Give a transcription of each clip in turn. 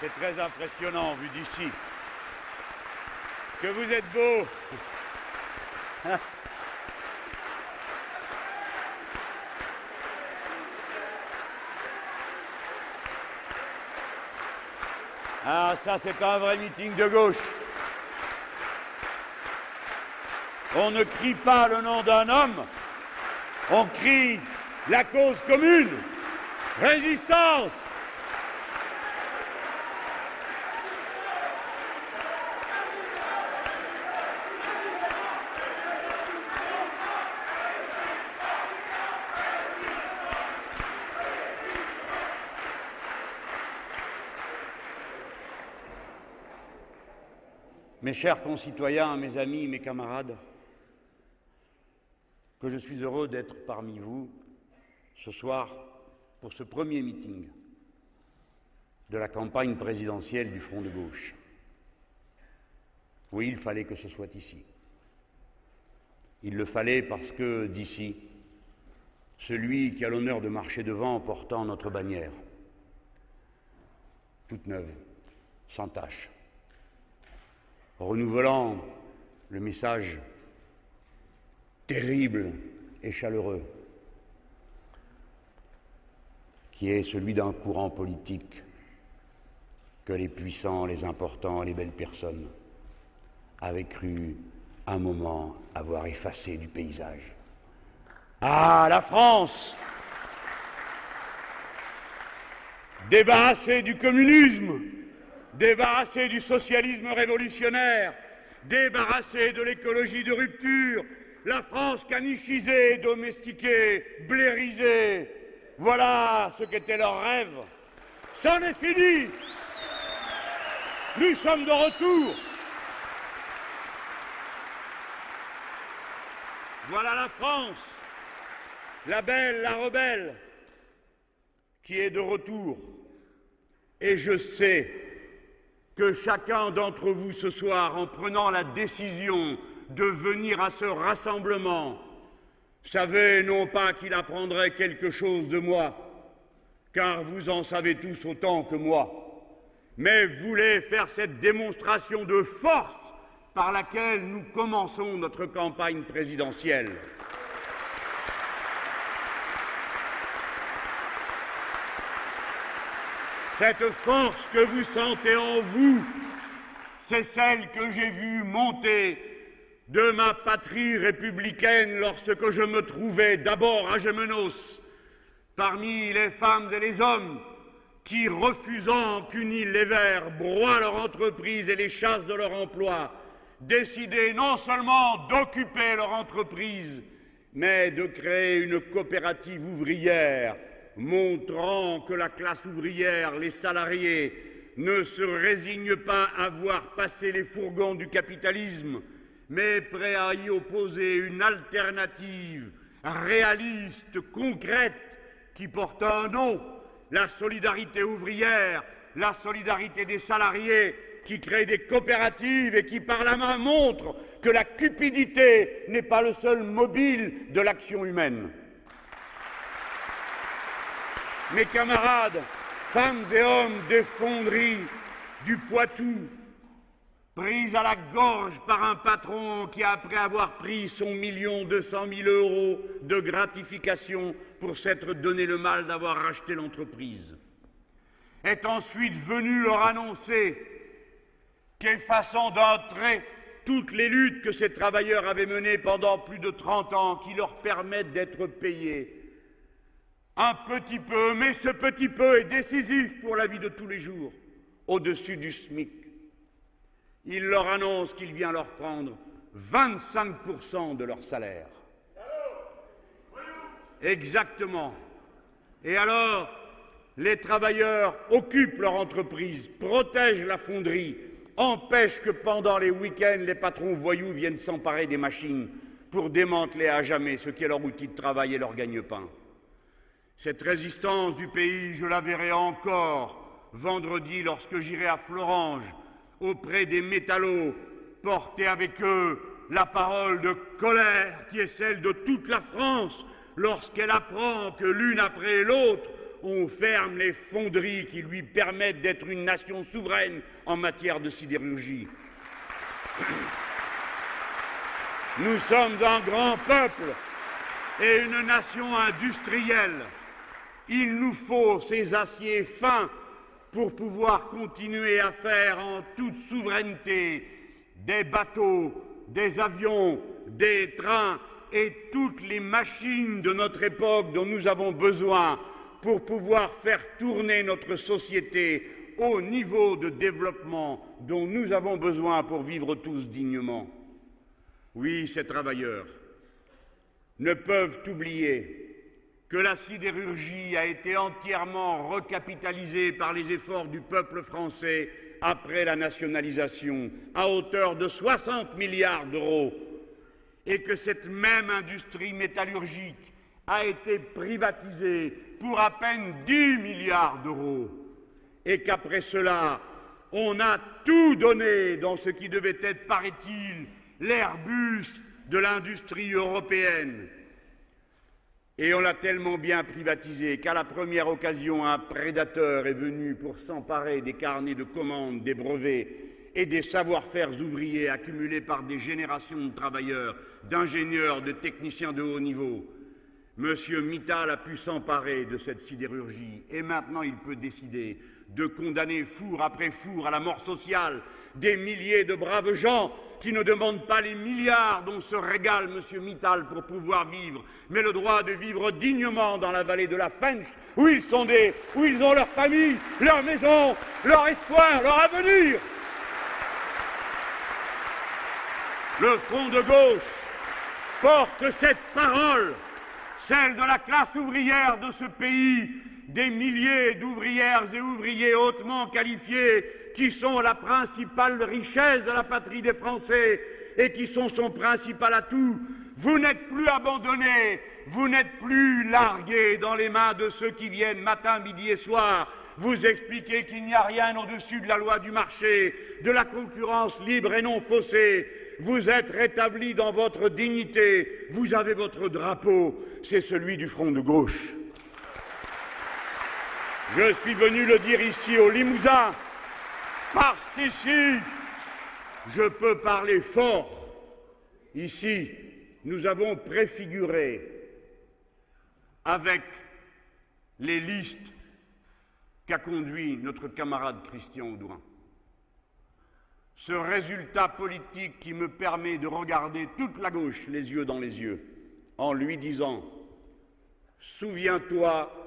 C'est très impressionnant vu d'ici. Que vous êtes beau. Ah, ça, c'est un vrai meeting de gauche. On ne crie pas le nom d'un homme, on crie la cause commune. Résistance chers concitoyens, mes amis, mes camarades, que je suis heureux d'être parmi vous ce soir pour ce premier meeting de la campagne présidentielle du Front de gauche. Oui, il fallait que ce soit ici. Il le fallait parce que d'ici, celui qui a l'honneur de marcher devant portant notre bannière, toute neuve, sans tache, renouvelant le message terrible et chaleureux qui est celui d'un courant politique que les puissants, les importants, les belles personnes avaient cru un moment avoir effacé du paysage. Ah, la France Débarrassée du communisme, débarrassée du socialisme révolutionnaire, débarrassée de l'écologie de rupture, la France canichisée, domestiquée, blairisée, voilà ce qu'était leur rêve. C'en est fini. Nous sommes de retour. Voilà la France, la belle, la rebelle, qui est de retour. Et je sais que chacun d'entre vous ce soir, en prenant la décision de venir à ce rassemblement, savait non pas qu'il apprendrait quelque chose de moi, car vous en savez tous autant que moi, mais voulait faire cette démonstration de force par laquelle nous commençons notre campagne présidentielle. Cette force que vous sentez en vous, c'est celle que j'ai vue monter de ma patrie républicaine lorsque je me trouvais d'abord à Gémenos, parmi les femmes et les hommes qui, refusant les Verts broient leur entreprise et les chassent de leur emploi, décidaient non seulement d'occuper leur entreprise, mais de créer une coopérative ouvrière montrant que la classe ouvrière, les salariés, ne se résignent pas à voir passer les fourgons du capitalisme, mais prêts à y opposer une alternative réaliste, concrète, qui porte un nom, la solidarité ouvrière, la solidarité des salariés, qui crée des coopératives et qui par la main montre que la cupidité n'est pas le seul mobile de l'action humaine. Mes camarades, femmes et hommes des fonderies du Poitou, pris à la gorge par un patron qui, après avoir pris son million deux cent mille euros de gratification pour s'être donné le mal d'avoir racheté l'entreprise, est ensuite venu leur annoncer qu'effaçant d'un trait toutes les luttes que ces travailleurs avaient menées pendant plus de trente ans, qui leur permettent d'être payés, un petit peu, mais ce petit peu est décisif pour la vie de tous les jours, au-dessus du SMIC. Il leur annonce qu'il vient leur prendre 25% de leur salaire. Exactement. Et alors, les travailleurs occupent leur entreprise, protègent la fonderie, empêchent que pendant les week-ends, les patrons voyous viennent s'emparer des machines pour démanteler à jamais ce qui est leur outil de travail et leur gagne-pain. Cette résistance du pays, je la verrai encore vendredi lorsque j'irai à Florange auprès des métallos, porter avec eux la parole de colère qui est celle de toute la France lorsqu'elle apprend que l'une après l'autre, on ferme les fonderies qui lui permettent d'être une nation souveraine en matière de sidérurgie. Nous sommes un grand peuple et une nation industrielle. Il nous faut ces aciers fins pour pouvoir continuer à faire en toute souveraineté des bateaux, des avions, des trains et toutes les machines de notre époque dont nous avons besoin pour pouvoir faire tourner notre société au niveau de développement dont nous avons besoin pour vivre tous dignement. Oui, ces travailleurs ne peuvent oublier que la sidérurgie a été entièrement recapitalisée par les efforts du peuple français après la nationalisation, à hauteur de 60 milliards d'euros, et que cette même industrie métallurgique a été privatisée pour à peine 10 milliards d'euros, et qu'après cela, on a tout donné dans ce qui devait être, paraît-il, l'Airbus de l'industrie européenne. Et on l'a tellement bien privatisé qu'à la première occasion, un prédateur est venu pour s'emparer des carnets de commandes, des brevets et des savoir-faire ouvriers accumulés par des générations de travailleurs, d'ingénieurs, de techniciens de haut niveau. Monsieur Mittal a pu s'emparer de cette sidérurgie et maintenant il peut décider de condamner four après four à la mort sociale des milliers de braves gens qui ne demandent pas les milliards dont se régale M. Mittal pour pouvoir vivre, mais le droit de vivre dignement dans la vallée de la Fench, où ils sont des, où ils ont leur famille, leur maison, leur espoir, leur avenir. Le Front de gauche porte cette parole, celle de la classe ouvrière de ce pays, des milliers d'ouvrières et ouvriers hautement qualifiés qui sont la principale richesse de la patrie des Français et qui sont son principal atout. Vous n'êtes plus abandonnés, vous n'êtes plus largués dans les mains de ceux qui viennent matin, midi et soir vous expliquer qu'il n'y a rien au-dessus de la loi du marché, de la concurrence libre et non faussée. Vous êtes rétablis dans votre dignité, vous avez votre drapeau, c'est celui du front de gauche. Je suis venu le dire ici au Limousin, parce qu'ici, je peux parler fort. Ici, nous avons préfiguré avec les listes qu'a conduit notre camarade Christian Audouin. Ce résultat politique qui me permet de regarder toute la gauche les yeux dans les yeux en lui disant Souviens-toi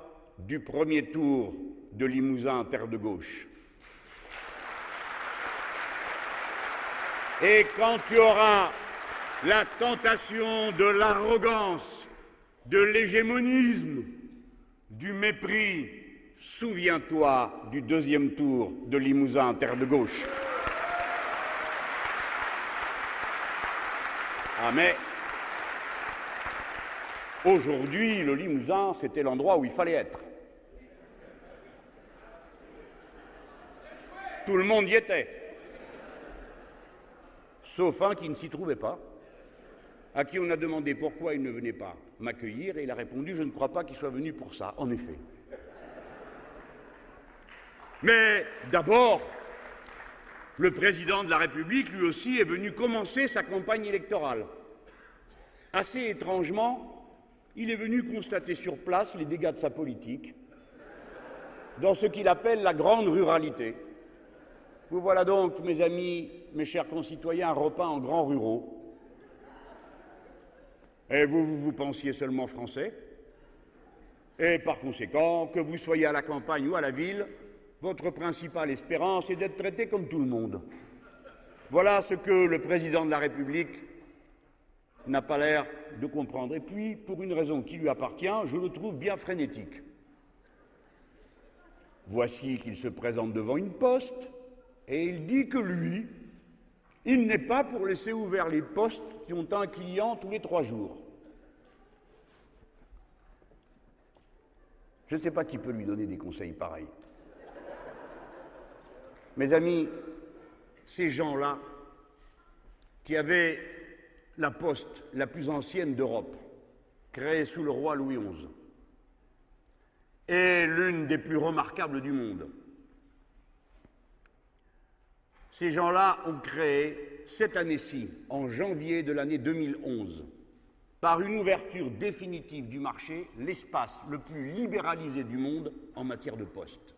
du premier tour de Limousin, terre de gauche. Et quand tu auras la tentation de l'arrogance, de l'hégémonisme, du mépris, souviens-toi du deuxième tour de Limousin, terre de gauche. Ah mais aujourd'hui, le Limousin, c'était l'endroit où il fallait être. Tout le monde y était. Sauf un qui ne s'y trouvait pas, à qui on a demandé pourquoi il ne venait pas m'accueillir, et il a répondu Je ne crois pas qu'il soit venu pour ça, en effet. Mais d'abord, le président de la République, lui aussi, est venu commencer sa campagne électorale. Assez étrangement, il est venu constater sur place les dégâts de sa politique dans ce qu'il appelle la grande ruralité. Vous voilà donc, mes amis, mes chers concitoyens, repas en grands ruraux. Et vous, vous, vous pensiez seulement français. Et par conséquent, que vous soyez à la campagne ou à la ville, votre principale espérance est d'être traité comme tout le monde. Voilà ce que le président de la République n'a pas l'air de comprendre. Et puis, pour une raison qui lui appartient, je le trouve bien frénétique. Voici qu'il se présente devant une poste, et il dit que lui, il n'est pas pour laisser ouverts les postes qui ont un client tous les trois jours. Je ne sais pas qui peut lui donner des conseils pareils. Mes amis, ces gens-là, qui avaient la poste la plus ancienne d'Europe, créée sous le roi Louis XI, est l'une des plus remarquables du monde. Ces gens-là ont créé cette année-ci, en janvier de l'année 2011, par une ouverture définitive du marché, l'espace le plus libéralisé du monde en matière de poste.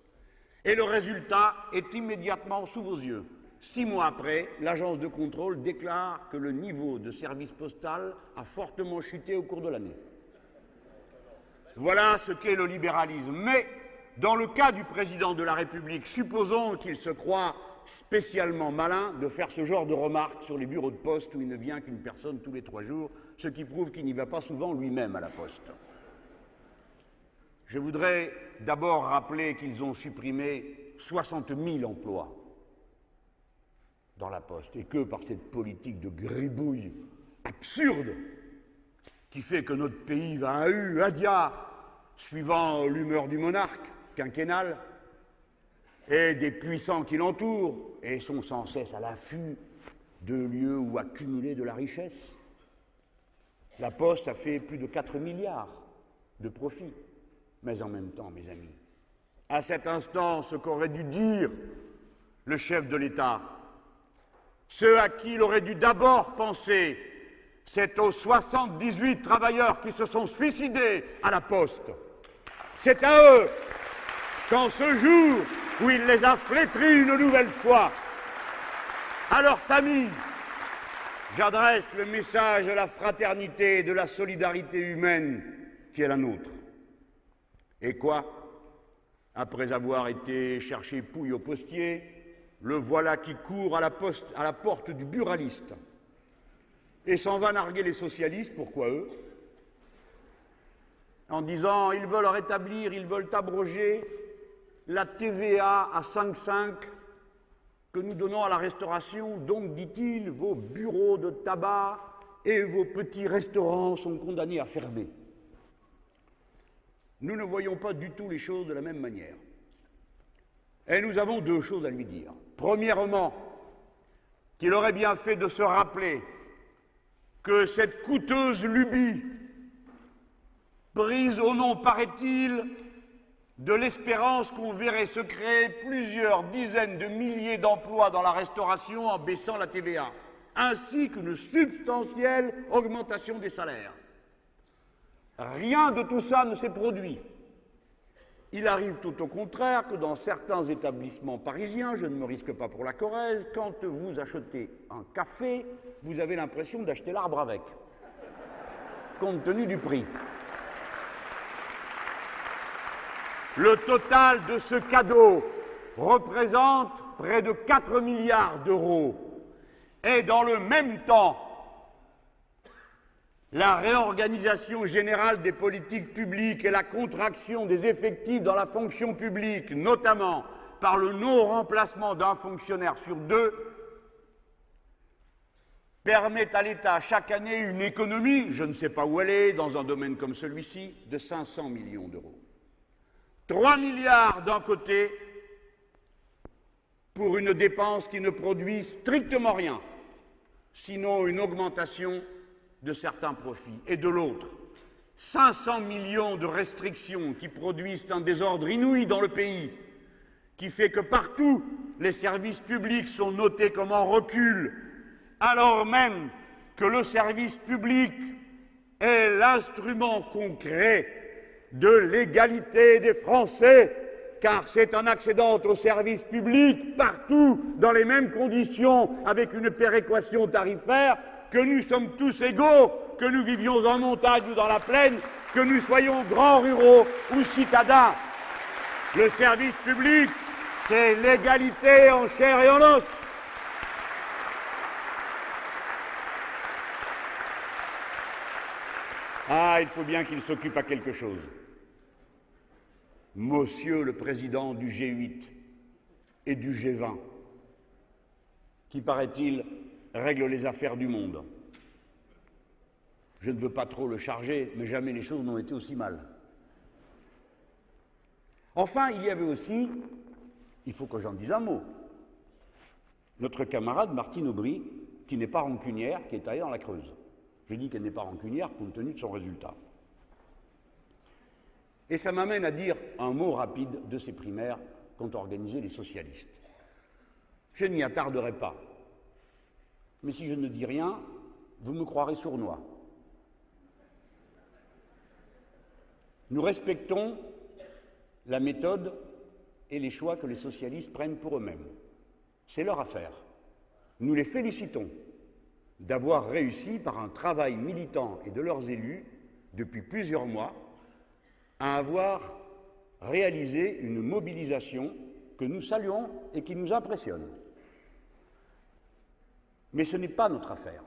Et le résultat est immédiatement sous vos yeux. Six mois après, l'agence de contrôle déclare que le niveau de service postal a fortement chuté au cours de l'année. Voilà ce qu'est le libéralisme. Mais dans le cas du président de la République, supposons qu'il se croit spécialement malin de faire ce genre de remarques sur les bureaux de poste où il ne vient qu'une personne tous les trois jours, ce qui prouve qu'il n'y va pas souvent lui-même à la poste. Je voudrais d'abord rappeler qu'ils ont supprimé 60 000 emplois dans la poste et que par cette politique de gribouille absurde qui fait que notre pays va à U, à dia, suivant l'humeur du monarque quinquennal, et des puissants qui l'entourent et sont sans cesse à l'affût de lieux où accumuler de la richesse. La Poste a fait plus de 4 milliards de profits. Mais en même temps, mes amis, à cet instant, ce qu'aurait dû dire le chef de l'État, ceux à qui il aurait dû d'abord penser, c'est aux 78 travailleurs qui se sont suicidés à la Poste. C'est à eux qu'en ce jour où il les a flétris une nouvelle fois. À leur famille, j'adresse le message de la fraternité et de la solidarité humaine qui est la nôtre. Et quoi? Après avoir été chercher Pouille au postier, le voilà qui court à la, à la porte du buraliste et s'en va narguer les socialistes, pourquoi eux? En disant ils veulent rétablir, ils veulent abroger la TVA à 5,5 que nous donnons à la restauration, donc, dit-il, vos bureaux de tabac et vos petits restaurants sont condamnés à fermer. Nous ne voyons pas du tout les choses de la même manière. Et nous avons deux choses à lui dire. Premièrement, qu'il aurait bien fait de se rappeler que cette coûteuse lubie, prise au nom, paraît-il, de l'espérance qu'on verrait se créer plusieurs dizaines de milliers d'emplois dans la restauration en baissant la TVA, ainsi qu'une substantielle augmentation des salaires. Rien de tout ça ne s'est produit. Il arrive tout au contraire que dans certains établissements parisiens, je ne me risque pas pour la Corrèze, quand vous achetez un café, vous avez l'impression d'acheter l'arbre avec, compte tenu du prix. Le total de ce cadeau représente près de 4 milliards d'euros. Et dans le même temps, la réorganisation générale des politiques publiques et la contraction des effectifs dans la fonction publique, notamment par le non-remplacement d'un fonctionnaire sur deux, permettent à l'État chaque année une économie, je ne sais pas où elle est, dans un domaine comme celui-ci, de 500 millions d'euros. 3 milliards d'un côté pour une dépense qui ne produit strictement rien, sinon une augmentation de certains profits, et de l'autre, 500 millions de restrictions qui produisent un désordre inouï dans le pays, qui fait que partout les services publics sont notés comme en recul, alors même que le service public est l'instrument concret de l'égalité des Français, car c'est en accédant au service public partout dans les mêmes conditions avec une péréquation tarifaire que nous sommes tous égaux, que nous vivions en montagne ou dans la plaine, que nous soyons grands ruraux ou citadins. Le service public, c'est l'égalité en chair et en os. Ah, il faut bien qu'il s'occupe à quelque chose. Monsieur le président du G8 et du G20, qui, paraît-il, règle les affaires du monde. Je ne veux pas trop le charger, mais jamais les choses n'ont été aussi mal. Enfin, il y avait aussi, il faut que j'en dise un mot, notre camarade Martine Aubry, qui n'est pas rancunière, qui est allée dans la Creuse. Je dis qu'elle n'est pas rancunière compte tenu de son résultat. Et ça m'amène à dire un mot rapide de ces primaires qu'ont organisées les socialistes. Je n'y attarderai pas. Mais si je ne dis rien, vous me croirez sournois. Nous respectons la méthode et les choix que les socialistes prennent pour eux-mêmes. C'est leur affaire. Nous les félicitons d'avoir réussi par un travail militant et de leurs élus depuis plusieurs mois à avoir réalisé une mobilisation que nous saluons et qui nous impressionne. Mais ce n'est pas notre affaire.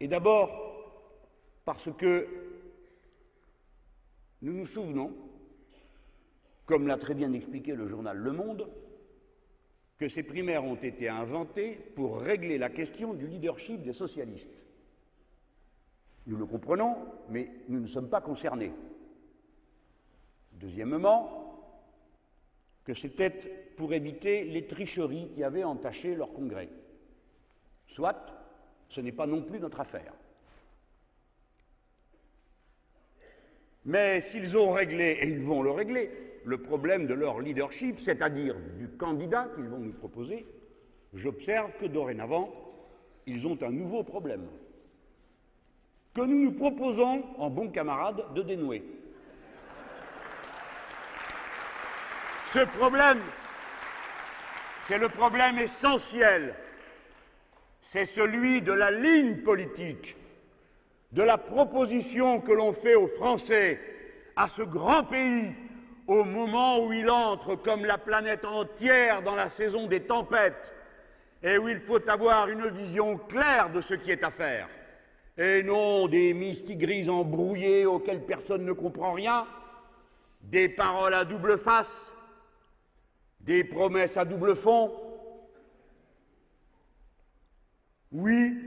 Et d'abord parce que nous nous souvenons, comme l'a très bien expliqué le journal Le Monde, que ces primaires ont été inventées pour régler la question du leadership des socialistes. Nous le comprenons, mais nous ne sommes pas concernés. Deuxièmement, que c'était pour éviter les tricheries qui avaient entaché leur congrès. Soit, ce n'est pas non plus notre affaire. Mais s'ils ont réglé, et ils vont le régler, le problème de leur leadership, c'est-à-dire du candidat qu'ils vont nous proposer, j'observe que dorénavant, ils ont un nouveau problème, que nous nous proposons, en bons camarades, de dénouer. Ce problème, c'est le problème essentiel, c'est celui de la ligne politique, de la proposition que l'on fait aux Français, à ce grand pays au moment où il entre comme la planète entière dans la saison des tempêtes et où il faut avoir une vision claire de ce qui est à faire, et non des mystigrises embrouillées auxquelles personne ne comprend rien, des paroles à double face, des promesses à double fond? Oui,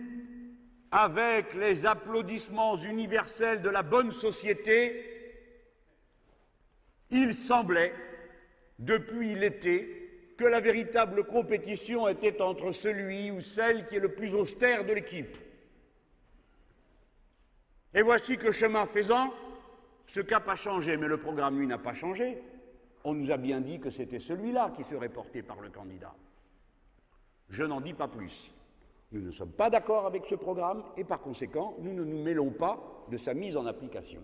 avec les applaudissements universels de la bonne société, il semblait, depuis l'été, que la véritable compétition était entre celui ou celle qui est le plus austère de l'équipe. Et voici que chemin faisant, ce cap a changé, mais le programme, lui, n'a pas changé. On nous a bien dit que c'était celui-là qui serait porté par le candidat. Je n'en dis pas plus. Nous ne sommes pas d'accord avec ce programme et par conséquent, nous ne nous mêlons pas de sa mise en application.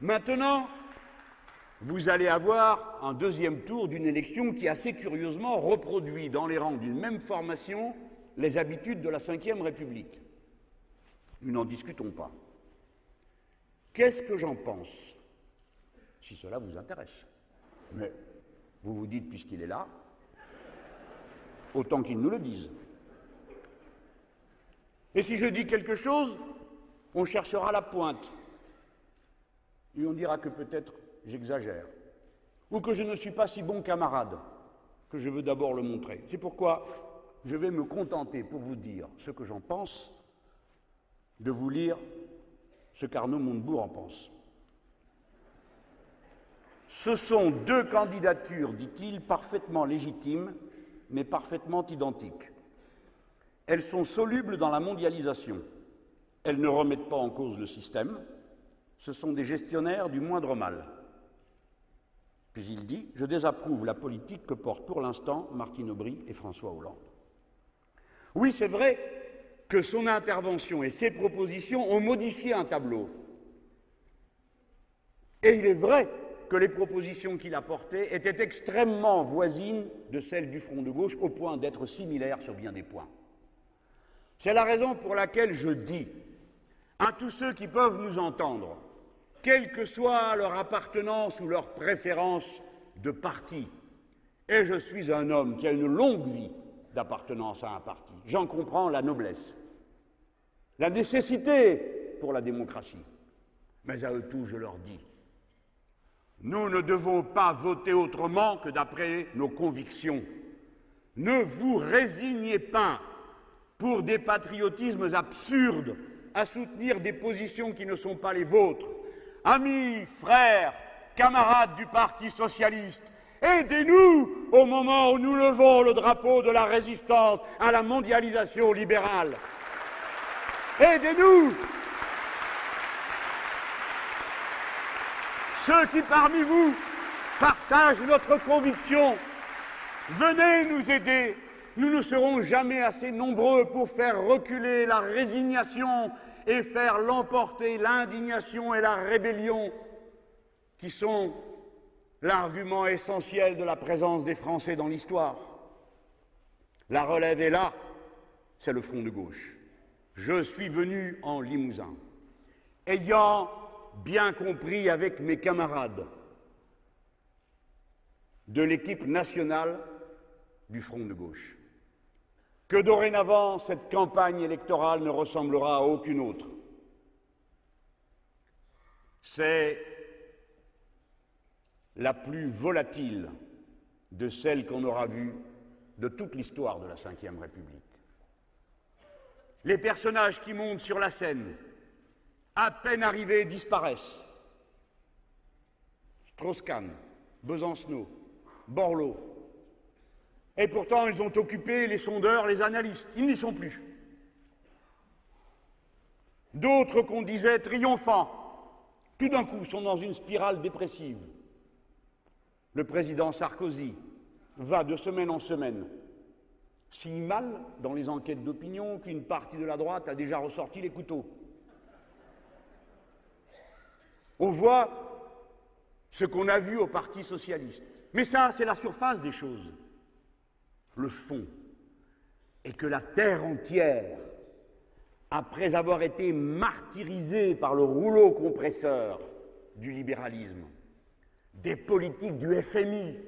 Maintenant, vous allez avoir un deuxième tour d'une élection qui assez curieusement reproduit dans les rangs d'une même formation les habitudes de la Ve République. Nous n'en discutons pas. Qu'est-ce que j'en pense? Si cela vous intéresse. Mais vous vous dites, puisqu'il est là, autant qu'il nous le dise. Et si je dis quelque chose, on cherchera la pointe et on dira que peut-être j'exagère, ou que je ne suis pas si bon camarade que je veux d'abord le montrer. C'est pourquoi je vais me contenter, pour vous dire ce que j'en pense, de vous lire ce qu'Arnaud Montebourg en pense. Ce sont deux candidatures, dit-il, parfaitement légitimes, mais parfaitement identiques. Elles sont solubles dans la mondialisation. Elles ne remettent pas en cause le système, ce sont des gestionnaires du moindre mal. Puis il dit Je désapprouve la politique que portent pour l'instant Martine Aubry et François Hollande. Oui, c'est vrai que son intervention et ses propositions ont modifié un tableau. Et il est vrai que les propositions qu'il a portées étaient extrêmement voisines de celles du Front de gauche, au point d'être similaires sur bien des points. C'est la raison pour laquelle je dis à tous ceux qui peuvent nous entendre quelle que soit leur appartenance ou leur préférence de parti. Et je suis un homme qui a une longue vie d'appartenance à un parti. J'en comprends la noblesse, la nécessité pour la démocratie. Mais à eux tous, je leur dis, nous ne devons pas voter autrement que d'après nos convictions. Ne vous résignez pas pour des patriotismes absurdes à soutenir des positions qui ne sont pas les vôtres. Amis, frères, camarades du Parti socialiste, aidez-nous au moment où nous levons le drapeau de la résistance à la mondialisation libérale. Aidez-nous ceux qui parmi vous partagent notre conviction, venez nous aider. Nous ne serons jamais assez nombreux pour faire reculer la résignation et faire l'emporter l'indignation et la rébellion qui sont l'argument essentiel de la présence des Français dans l'histoire. La relève est là, c'est le front de gauche. Je suis venu en Limousin, ayant bien compris avec mes camarades de l'équipe nationale du front de gauche que dorénavant cette campagne électorale ne ressemblera à aucune autre. C'est la plus volatile de celles qu'on aura vues de toute l'histoire de la Ve République. Les personnages qui montent sur la scène, à peine arrivés, disparaissent. Strauss-Kahn, Besancenot, Borloo. Et pourtant, ils ont occupé les sondeurs, les analystes. Ils n'y sont plus. D'autres qu'on disait triomphants, tout d'un coup, sont dans une spirale dépressive. Le président Sarkozy va de semaine en semaine si mal dans les enquêtes d'opinion qu'une partie de la droite a déjà ressorti les couteaux. On voit ce qu'on a vu au Parti socialiste. Mais ça, c'est la surface des choses. Le fond est que la terre entière, après avoir été martyrisée par le rouleau compresseur du libéralisme, des politiques du FMI.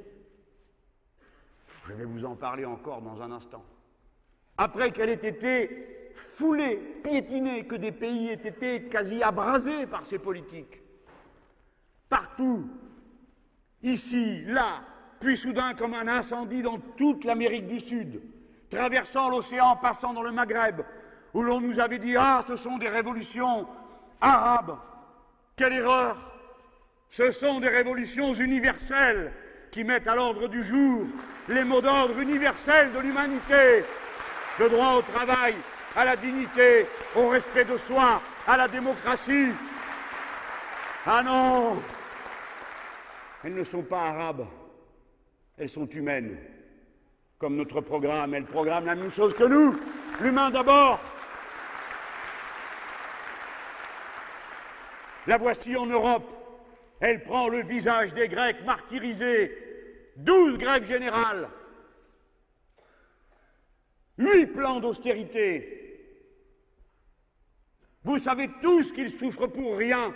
Je vais vous en parler encore dans un instant. Après qu'elle ait été foulée, piétinée, que des pays aient été quasi abrasés par ces politiques. Partout, ici, là, puis soudain comme un incendie dans toute l'Amérique du Sud, traversant l'océan, passant dans le Maghreb, où l'on nous avait dit Ah, ce sont des révolutions arabes. Quelle erreur ce sont des révolutions universelles qui mettent à l'ordre du jour les mots d'ordre universels de l'humanité, le droit au travail, à la dignité, au respect de soi, à la démocratie. Ah non Elles ne sont pas arabes, elles sont humaines, comme notre programme. Elles programment la même chose que nous, l'humain d'abord. La voici en Europe, elle prend le visage des Grecs martyrisés, douze grèves générales, huit plans d'austérité. Vous savez tous qu'ils souffrent pour rien,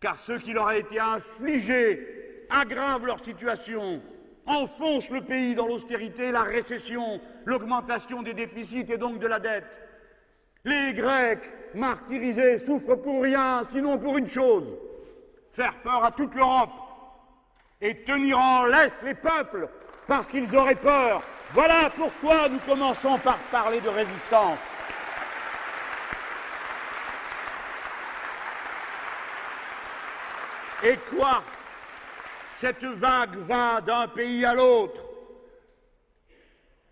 car ceux qui leur a été infligés aggravent leur situation, enfoncent le pays dans l'austérité, la récession, l'augmentation des déficits et donc de la dette. Les Grecs martyrisés souffrent pour rien, sinon pour une chose, faire peur à toute l'Europe et tenir en laisse les peuples parce qu'ils auraient peur. Voilà pourquoi nous commençons par parler de résistance. Et quoi Cette vague va d'un pays à l'autre.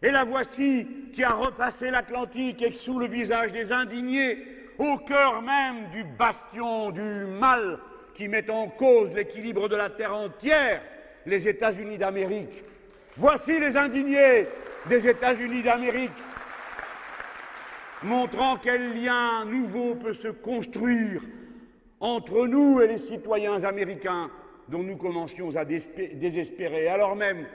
Et la voici qui a repassé l'Atlantique et sous le visage des indignés, au cœur même du bastion du mal qui met en cause l'équilibre de la terre entière, les États-Unis d'Amérique. Voici les indignés des États-Unis d'Amérique, montrant quel lien nouveau peut se construire entre nous et les citoyens américains dont nous commencions à désespérer, alors même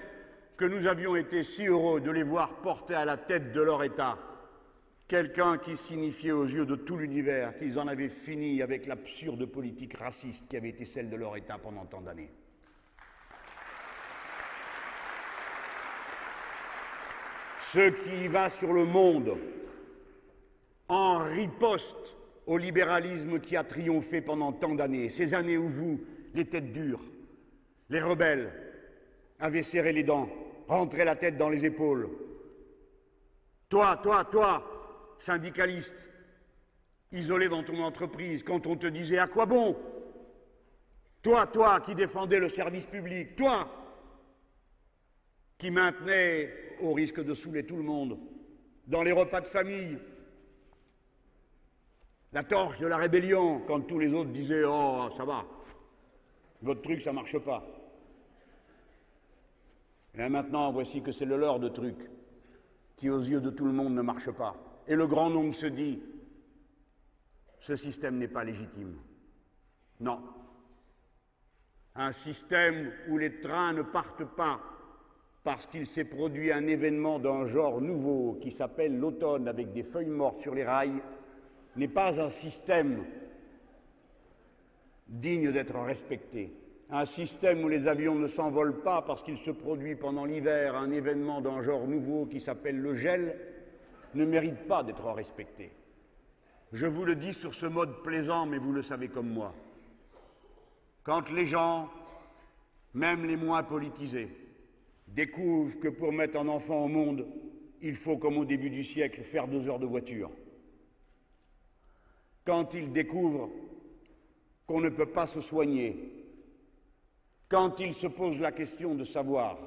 que nous avions été si heureux de les voir porter à la tête de leur État quelqu'un qui signifiait aux yeux de tout l'univers qu'ils en avaient fini avec l'absurde politique raciste qui avait été celle de leur État pendant tant d'années. Ce qui va sur le monde en riposte au libéralisme qui a triomphé pendant tant d'années, ces années où vous, les têtes dures, les rebelles, avez serré les dents, rentré la tête dans les épaules. Toi, toi, toi, syndicaliste, isolé dans ton entreprise, quand on te disait à quoi bon? Toi, toi qui défendais le service public, toi qui maintenais, au risque de saouler tout le monde, dans les repas de famille, la torche de la rébellion, quand tous les autres disaient Oh, ça va. Votre truc, ça ne marche pas. Et maintenant, voici que c'est le leur de truc qui, aux yeux de tout le monde, ne marche pas. Et le grand nombre se dit, ce système n'est pas légitime. Non. Un système où les trains ne partent pas parce qu'il s'est produit un événement d'un genre nouveau qui s'appelle l'automne avec des feuilles mortes sur les rails n'est pas un système digne d'être respecté. Un système où les avions ne s'envolent pas parce qu'il se produit pendant l'hiver un événement d'un genre nouveau qui s'appelle le gel ne mérite pas d'être respecté. Je vous le dis sur ce mode plaisant, mais vous le savez comme moi. Quand les gens, même les moins politisés, découvrent que pour mettre un enfant au monde, il faut, comme au début du siècle, faire deux heures de voiture. Quand ils découvrent qu'on ne peut pas se soigner, quand ils se posent la question de savoir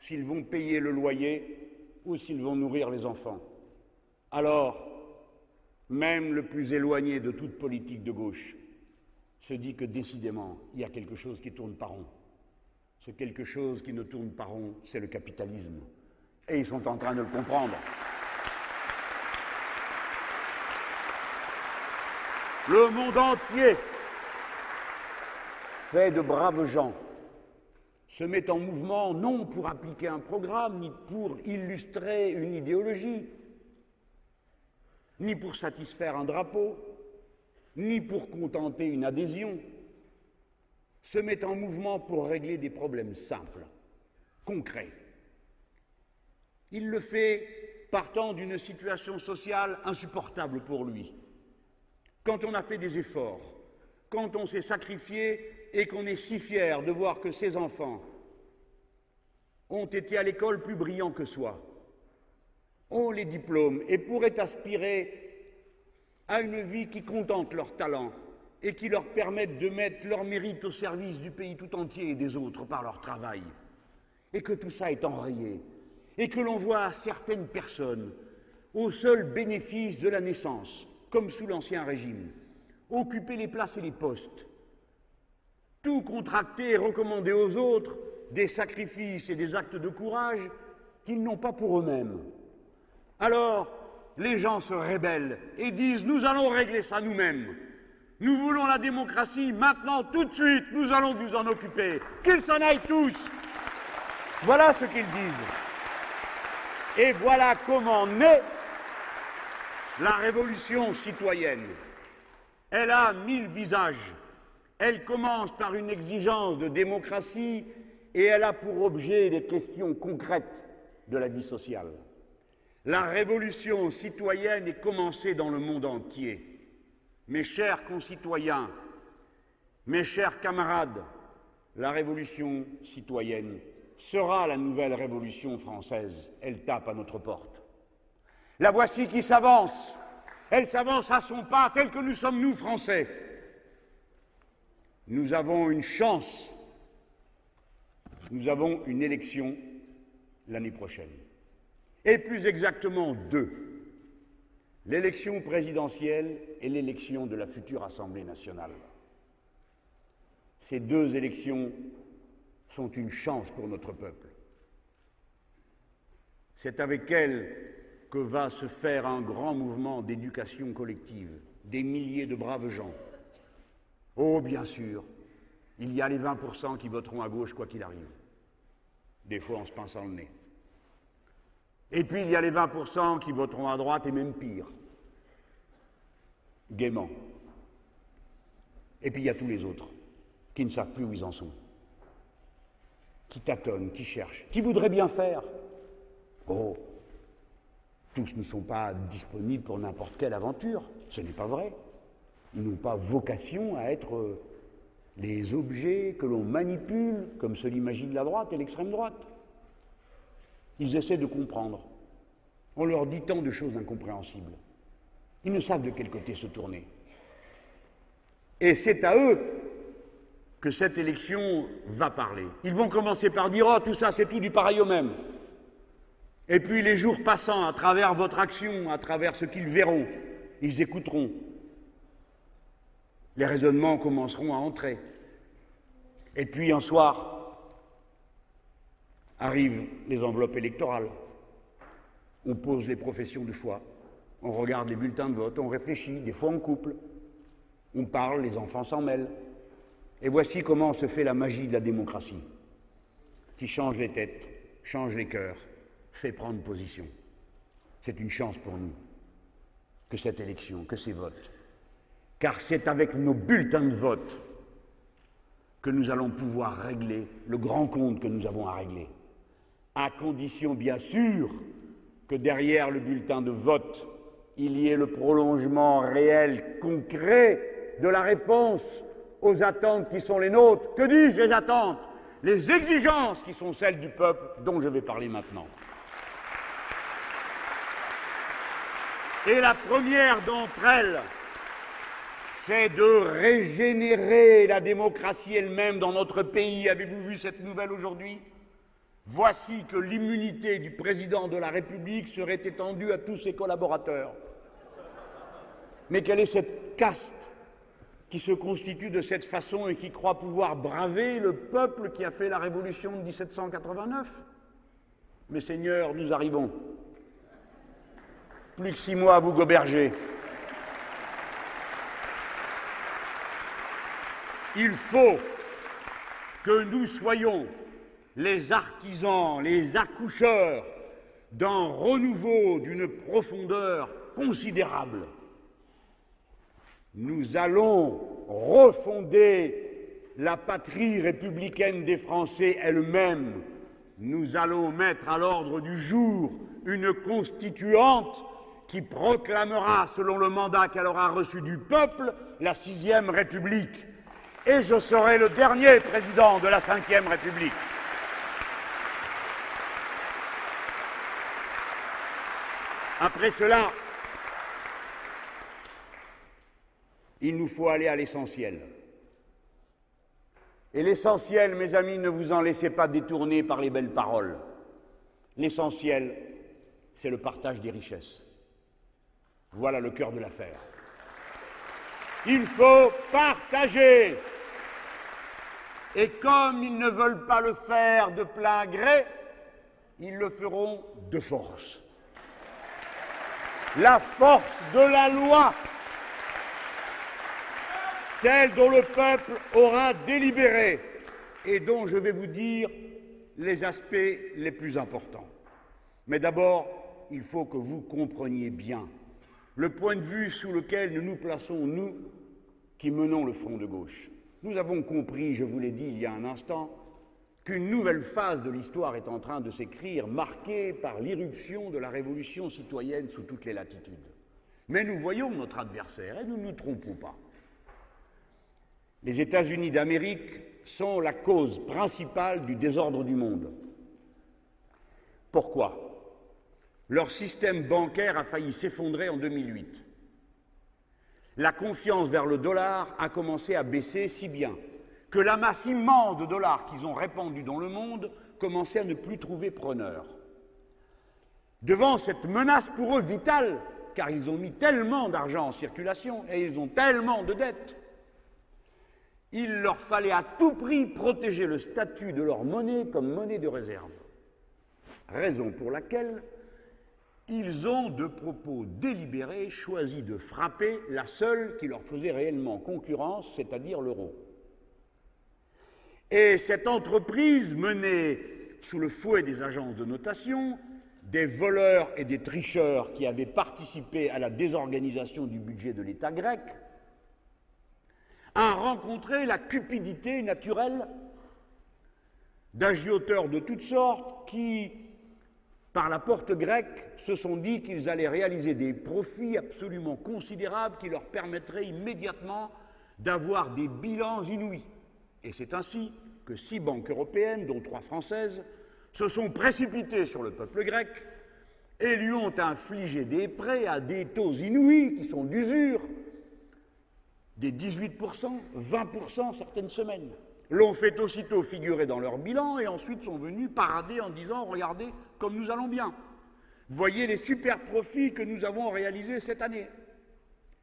s'ils vont payer le loyer ou s'ils vont nourrir les enfants, alors même le plus éloigné de toute politique de gauche se dit que décidément, il y a quelque chose qui tourne par rond. Ce quelque chose qui ne tourne pas rond, c'est le capitalisme. Et ils sont en train de le comprendre. Le monde entier, fait de braves gens, se met en mouvement non pour appliquer un programme, ni pour illustrer une idéologie, ni pour satisfaire un drapeau, ni pour contenter une adhésion, se met en mouvement pour régler des problèmes simples, concrets. Il le fait partant d'une situation sociale insupportable pour lui. Quand on a fait des efforts, quand on s'est sacrifié et qu'on est si fier de voir que ses enfants ont été à l'école plus brillants que soi, ont les diplômes et pourraient aspirer à une vie qui contente leurs talents et qui leur permette de mettre leur mérite au service du pays tout entier et des autres par leur travail, et que tout ça est enrayé, et que l'on voit certaines personnes, au seul bénéfice de la naissance, comme sous l'Ancien Régime, occuper les places et les postes, tout contracter et recommander aux autres des sacrifices et des actes de courage qu'ils n'ont pas pour eux-mêmes. Alors, les gens se rébellent et disent Nous allons régler ça nous-mêmes. Nous voulons la démocratie maintenant, tout de suite, nous allons nous en occuper. Qu'ils s'en aillent tous. Voilà ce qu'ils disent. Et voilà comment naît la révolution citoyenne. Elle a mille visages. Elle commence par une exigence de démocratie et elle a pour objet des questions concrètes de la vie sociale. La révolution citoyenne est commencée dans le monde entier. Mes chers concitoyens, mes chers camarades, la révolution citoyenne sera la nouvelle révolution française. Elle tape à notre porte. La voici qui s'avance. Elle s'avance à son pas, tel que nous sommes, nous, Français. Nous avons une chance. Nous avons une élection l'année prochaine. Et plus exactement deux l'élection présidentielle et l'élection de la future Assemblée nationale. Ces deux élections sont une chance pour notre peuple. C'est avec elles que va se faire un grand mouvement d'éducation collective, des milliers de braves gens. Oh, bien sûr, il y a les 20% qui voteront à gauche quoi qu'il arrive, des fois en se pinçant le nez. Et puis il y a les 20% qui voteront à droite et même pire, gaiement. Et puis il y a tous les autres qui ne savent plus où ils en sont, qui tâtonnent, qui cherchent, qui voudraient bien faire? Oh, tous ne sont pas disponibles pour n'importe quelle aventure, ce n'est pas vrai. Ils n'ont pas vocation à être euh, les objets que l'on manipule, comme se l'imagine la droite et l'extrême droite. Ils essaient de comprendre. On leur dit tant de choses incompréhensibles. Ils ne savent de quel côté se tourner. Et c'est à eux que cette élection va parler. Ils vont commencer par dire Oh, tout ça, c'est tout du pareil au même. Et puis, les jours passant, à travers votre action, à travers ce qu'ils verront, ils écouteront. Les raisonnements commenceront à entrer. Et puis un soir, arrivent les enveloppes électorales. On pose les professions de foi, on regarde les bulletins de vote, on réfléchit, des fois en couple, on parle, les enfants s'en mêlent. Et voici comment se fait la magie de la démocratie, qui change les têtes, change les cœurs, fait prendre position. C'est une chance pour nous que cette élection, que ces votes, car c'est avec nos bulletins de vote que nous allons pouvoir régler le grand compte que nous avons à régler, à condition bien sûr que derrière le bulletin de vote, il y ait le prolongement réel, concret de la réponse aux attentes qui sont les nôtres. Que dis-je les attentes? Les exigences qui sont celles du peuple dont je vais parler maintenant. Et la première d'entre elles, c'est de régénérer la démocratie elle-même dans notre pays. Avez-vous vu cette nouvelle aujourd'hui? Voici que l'immunité du président de la République serait étendue à tous ses collaborateurs. Mais quelle est cette caste qui se constitue de cette façon et qui croit pouvoir braver le peuple qui a fait la révolution de 1789 Mes seigneurs, nous arrivons. Plus six mois à vous goberger. Il faut que nous soyons les artisans, les accoucheurs d'un renouveau d'une profondeur considérable. Nous allons refonder la patrie républicaine des Français elle-même. Nous allons mettre à l'ordre du jour une constituante qui proclamera, selon le mandat qu'elle aura reçu du peuple, la sixième République. Et je serai le dernier président de la cinquième République. Après cela, il nous faut aller à l'essentiel. Et l'essentiel, mes amis, ne vous en laissez pas détourner par les belles paroles. L'essentiel, c'est le partage des richesses. Voilà le cœur de l'affaire. Il faut partager. Et comme ils ne veulent pas le faire de plein gré, ils le feront de force la force de la loi, celle dont le peuple aura délibéré et dont je vais vous dire les aspects les plus importants. Mais d'abord, il faut que vous compreniez bien le point de vue sous lequel nous nous plaçons, nous qui menons le front de gauche. Nous avons compris, je vous l'ai dit il y a un instant, qu'une nouvelle phase de l'histoire est en train de s'écrire, marquée par l'irruption de la révolution citoyenne sous toutes les latitudes. Mais nous voyons notre adversaire et nous ne nous trompons pas. Les États-Unis d'Amérique sont la cause principale du désordre du monde. Pourquoi? Leur système bancaire a failli s'effondrer en 2008. La confiance vers le dollar a commencé à baisser si bien que la masse immense de dollars qu'ils ont répandue dans le monde commençait à ne plus trouver preneur. Devant cette menace pour eux vitale, car ils ont mis tellement d'argent en circulation et ils ont tellement de dettes, il leur fallait à tout prix protéger le statut de leur monnaie comme monnaie de réserve. Raison pour laquelle ils ont, de propos délibérés, choisi de frapper la seule qui leur faisait réellement concurrence, c'est-à-dire l'euro. Et cette entreprise menée sous le fouet des agences de notation, des voleurs et des tricheurs qui avaient participé à la désorganisation du budget de l'État grec, a rencontré la cupidité naturelle d'agioteurs de toutes sortes qui, par la porte grecque, se sont dit qu'ils allaient réaliser des profits absolument considérables qui leur permettraient immédiatement d'avoir des bilans inouïs. Et c'est ainsi que six banques européennes, dont trois françaises, se sont précipitées sur le peuple grec et lui ont infligé des prêts à des taux inouïs qui sont d'usure, des 18%, 20% certaines semaines. L'ont fait aussitôt figurer dans leur bilan et ensuite sont venus parader en disant Regardez comme nous allons bien. Voyez les super profits que nous avons réalisés cette année.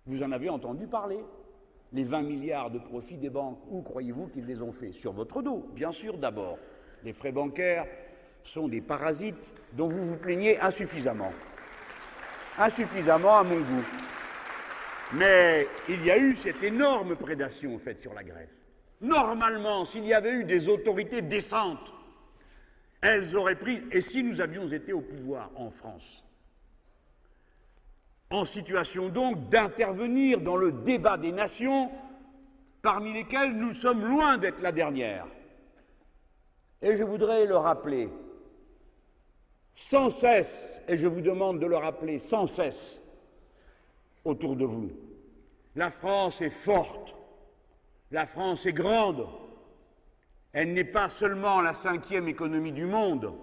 Vous en avez entendu parler. les 20 milliards de profits des banques. Où croyez-vous qu'ils les ont faits? Sur votre dos, bien sûr d'abord. Les frais bancaires sont des parasites dont vous vous plaignez insuffisamment. Insuffisamment à mon goût. Mais il y a eu cette énorme prédation faite sur la Grèce. Normalement, s'il y avait eu des autorités décentes, elles auraient pris, et si nous avions été au pouvoir en France, en situation donc d'intervenir dans le débat des nations, parmi lesquelles nous sommes loin d'être la dernière. Et je voudrais le rappeler sans cesse, et je vous demande de le rappeler sans cesse autour de vous. La France est forte, la France est grande, elle n'est pas seulement la cinquième économie du monde,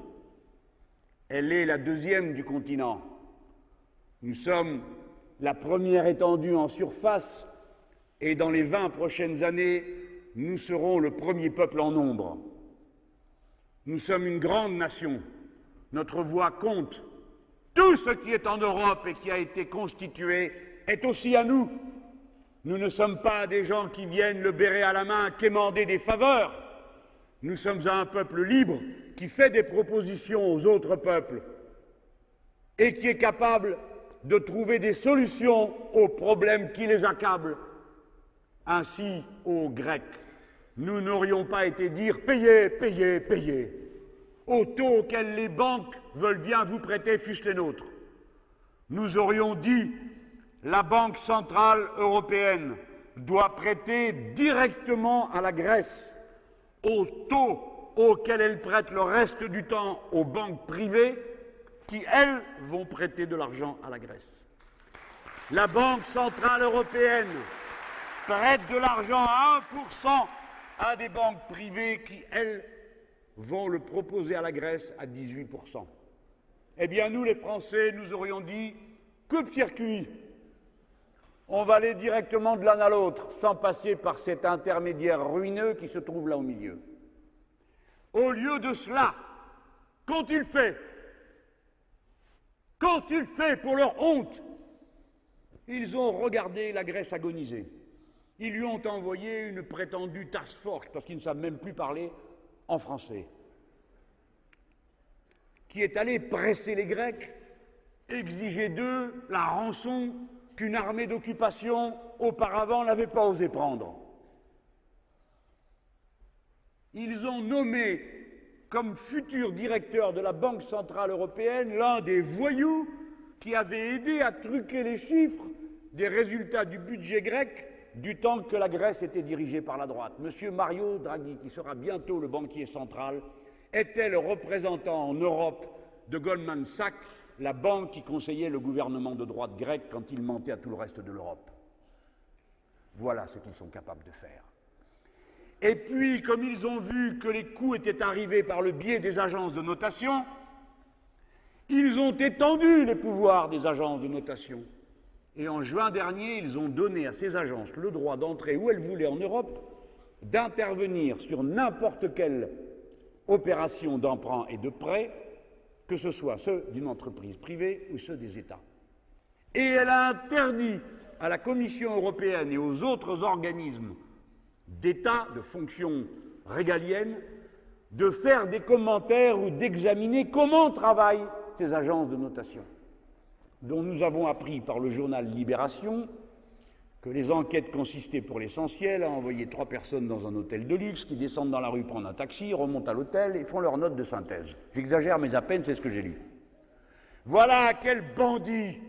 elle est la deuxième du continent. Nous sommes la première étendue en surface et dans les vingt prochaines années, nous serons le premier peuple en nombre. Nous sommes une grande nation. Notre voix compte. Tout ce qui est en Europe et qui a été constitué est aussi à nous. Nous ne sommes pas des gens qui viennent le béret à la main quémander des faveurs. Nous sommes un peuple libre qui fait des propositions aux autres peuples et qui est capable de trouver des solutions aux problèmes qui les accablent. Ainsi, aux Grecs, nous n'aurions pas été dire payez, payez, payez, au taux auquel les banques veulent bien vous prêter, fût les nôtres. Nous aurions dit la Banque centrale européenne doit prêter directement à la Grèce au taux auquel elle prête le reste du temps aux banques privées qui, elles, vont prêter de l'argent à la Grèce. La Banque centrale européenne prête de l'argent à 1% à des banques privées qui, elles, vont le proposer à la Grèce à 18%. Eh bien, nous, les Français, nous aurions dit coupe-circuit. On va aller directement de l'un à l'autre, sans passer par cet intermédiaire ruineux qui se trouve là au milieu. Au lieu de cela, qu'ont-ils fait? Qu'ont-ils fait pour leur honte? Ils ont regardé la Grèce agoniser. Ils lui ont envoyé une prétendue task force, parce qu'ils ne savent même plus parler en français, qui est allée presser les Grecs, exiger d'eux la rançon qu'une armée d'occupation auparavant n'avait pas osé prendre. Ils ont nommé comme futur directeur de la Banque centrale européenne l'un des voyous qui avait aidé à truquer les chiffres des résultats du budget grec du temps que la Grèce était dirigée par la droite. Monsieur Mario Draghi, qui sera bientôt le banquier central, était le représentant en Europe de Goldman Sachs, la banque qui conseillait le gouvernement de droite grec quand il mentait à tout le reste de l'Europe. Voilà ce qu'ils sont capables de faire. Et puis, comme ils ont vu que les coûts étaient arrivés par le biais des agences de notation, ils ont étendu les pouvoirs des agences de notation. Et en juin dernier, ils ont donné à ces agences le droit d'entrer où elles voulaient en Europe, d'intervenir sur n'importe quelle opération d'emprunt et de prêt, que ce soit ceux d'une entreprise privée ou ceux des États. Et elle a interdit à la Commission européenne et aux autres organismes d'État, de fonction régalienne, de faire des commentaires ou d'examiner comment travaillent ces agences de notation, dont nous avons appris par le journal Libération que les enquêtes consistaient pour l'essentiel à envoyer trois personnes dans un hôtel de luxe qui descendent dans la rue prendre un taxi, remontent à l'hôtel et font leur note de synthèse. J'exagère, mais à peine, c'est ce que j'ai lu. Voilà à quels bandits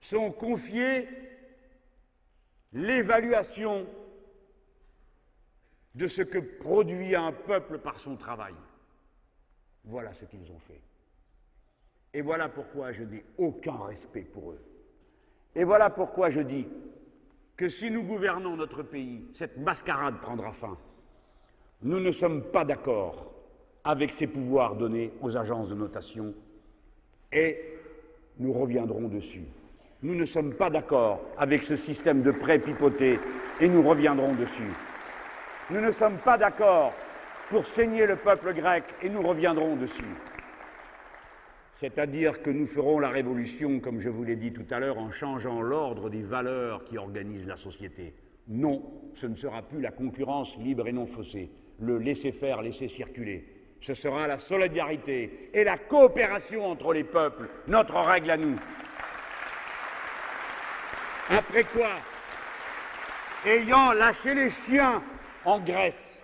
sont confiés l'évaluation de ce que produit un peuple par son travail. Voilà ce qu'ils ont fait. Et voilà pourquoi je n'ai aucun respect pour eux. Et voilà pourquoi je dis que si nous gouvernons notre pays, cette mascarade prendra fin. Nous ne sommes pas d'accord avec ces pouvoirs donnés aux agences de notation et nous reviendrons dessus. Nous ne sommes pas d'accord avec ce système de prêt pipoté et nous reviendrons dessus. Nous ne sommes pas d'accord pour saigner le peuple grec et nous reviendrons dessus. C'est-à-dire que nous ferons la révolution, comme je vous l'ai dit tout à l'heure, en changeant l'ordre des valeurs qui organisent la société. Non, ce ne sera plus la concurrence libre et non faussée, le laisser-faire, laisser circuler. Ce sera la solidarité et la coopération entre les peuples, notre règle à nous. Après quoi, ayant lâché les chiens en Grèce,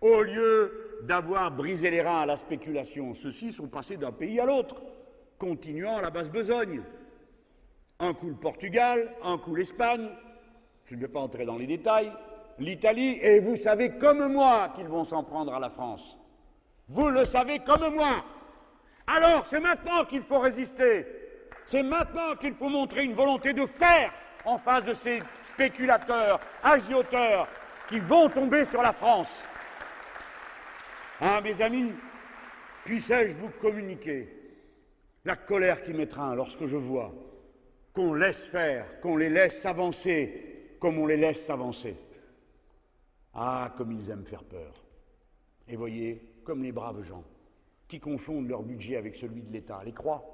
au lieu d'avoir brisé les reins à la spéculation, ceux-ci sont passés d'un pays à l'autre, continuant la basse besogne. Un coup le Portugal, un coup l'Espagne, je ne vais pas entrer dans les détails, l'Italie, et vous savez comme moi qu'ils vont s'en prendre à la France. Vous le savez comme moi. Alors c'est maintenant qu'il faut résister. C'est maintenant qu'il faut montrer une volonté de faire en face de ces spéculateurs, agioteurs qui vont tomber sur la France. Ah, mes amis, puissais-je vous communiquer la colère qui m'étreint lorsque je vois qu'on laisse faire, qu'on les laisse avancer comme on les laisse avancer? Ah, comme ils aiment faire peur. Et voyez, comme les braves gens qui confondent leur budget avec celui de l'État, les croient.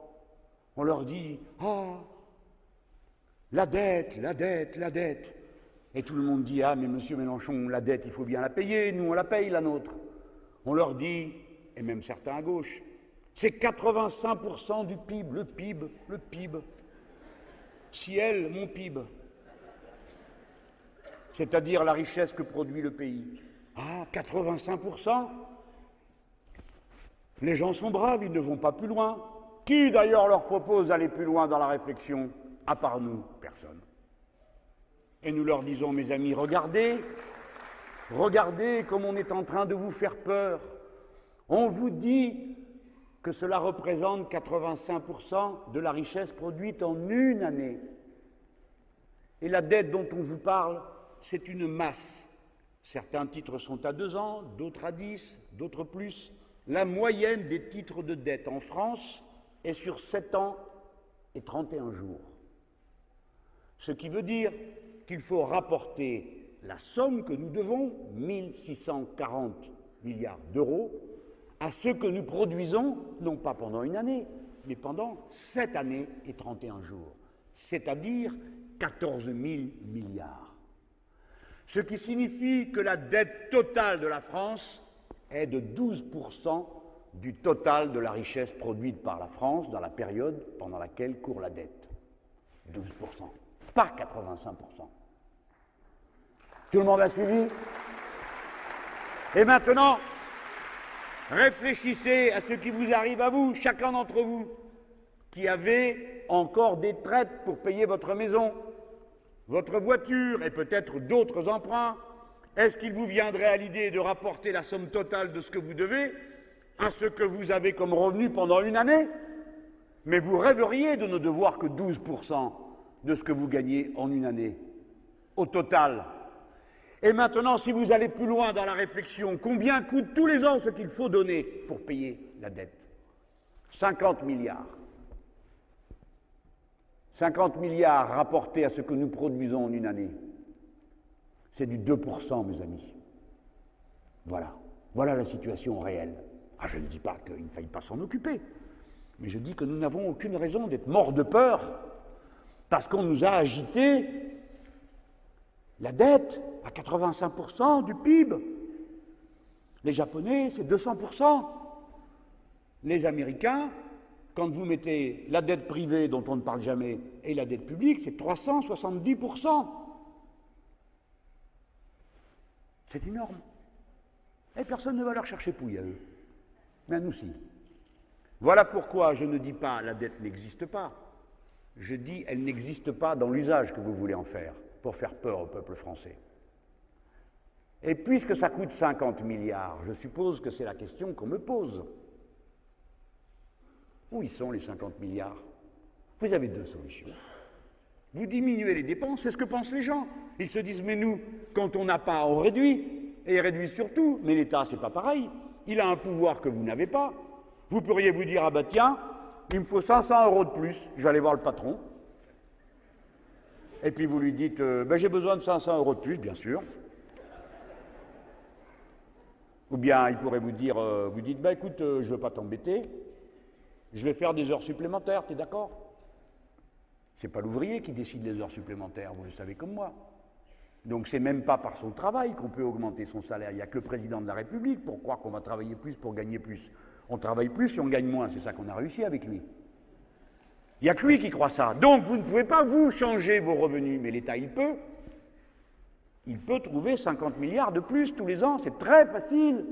On leur dit Ah, la dette, la dette, la dette. Et tout le monde dit Ah, mais monsieur Mélenchon, la dette, il faut bien la payer, nous on la paye la nôtre. On leur dit, et même certains à gauche, c'est 85% du PIB, le PIB, le PIB. Ciel, mon PIB. C'est-à-dire la richesse que produit le pays. Ah, 85% Les gens sont braves, ils ne vont pas plus loin. Qui d'ailleurs leur propose d'aller plus loin dans la réflexion À part nous, personne. Et nous leur disons, mes amis, regardez, regardez comme on est en train de vous faire peur. On vous dit que cela représente 85% de la richesse produite en une année. Et la dette dont on vous parle, c'est une masse. Certains titres sont à deux ans, d'autres à dix, d'autres plus. La moyenne des titres de dette en France est sur sept ans et 31 jours. Ce qui veut dire qu'il faut rapporter la somme que nous devons, 1640 milliards d'euros, à ce que nous produisons, non pas pendant une année, mais pendant sept années et 31 jours, c'est-à-dire 14 000 milliards. Ce qui signifie que la dette totale de la France est de 12 du total de la richesse produite par la France dans la période pendant laquelle court la dette. 12 pas 85 Tout le monde a suivi Et maintenant, Réfléchissez à ce qui vous arrive à vous, chacun d'entre vous, qui avez encore des traites pour payer votre maison, votre voiture et peut-être d'autres emprunts. Est-ce qu'il vous viendrait à l'idée de rapporter la somme totale de ce que vous devez à ce que vous avez comme revenu pendant une année? Mais vous rêveriez de ne devoir que 12% de ce que vous gagnez en une année. Au total, et maintenant, si vous allez plus loin dans la réflexion, combien coûte tous les ans ce qu'il faut donner pour payer la dette? 50 milliards. 50 milliards rapportés à ce que nous produisons en une année. C'est du 2%, mes amis. Voilà. Voilà la situation réelle. Ah, je ne dis pas qu'il ne faille pas s'en occuper, mais je dis que nous n'avons aucune raison d'être morts de peur parce qu'on nous a agités la dette à 85% du PIB. Les Japonais, c'est 200%. Les Américains, quand vous mettez la dette privée dont on ne parle jamais et la dette publique, c'est 370%. C'est énorme. Et personne ne va leur chercher pouille à eux. Mais à nous aussi. Voilà pourquoi je ne dis pas la dette n'existe pas. Je dis elle n'existe pas dans l'usage que vous voulez en faire pour faire peur au peuple français. Et puisque ça coûte 50 milliards, je suppose que c'est la question qu'on me pose. Où ils sont les 50 milliards? Vous avez deux solutions. Vous diminuez les dépenses, c'est ce que pensent les gens. Ils se disent, mais nous, quand on n'a pas, on réduit, et réduit surtout. Mais l'État, c'est pas pareil. Il a un pouvoir que vous n'avez pas. Vous pourriez vous dire, ah ben tiens, il me faut 500 euros de plus, je vais aller voir le patron. Et puis vous lui dites, ben, j'ai besoin de 500 euros de plus, bien sûr. Ou bien il pourrait vous dire, euh, vous dites, ben, écoute, euh, je ne veux pas t'embêter, Je vais faire des heures supplémentaires, tu es d'accord? C'est pas l'ouvrier qui décide les heures supplémentaires, vous le savez comme moi. Donc c'est même pas par son travail qu'on peut augmenter son salaire. Il n'y a que le président de la République pour croire qu'on va travailler plus pour gagner plus. On travaille plus et on gagne moins. C'est ça qu'on a réussi avec lui. Il n'y a que lui qui croit ça. Donc vous ne pouvez pas, vous, changer vos revenus. Mais l'État, il peut. Il peut trouver 50 milliards de plus tous les ans. C'est très facile.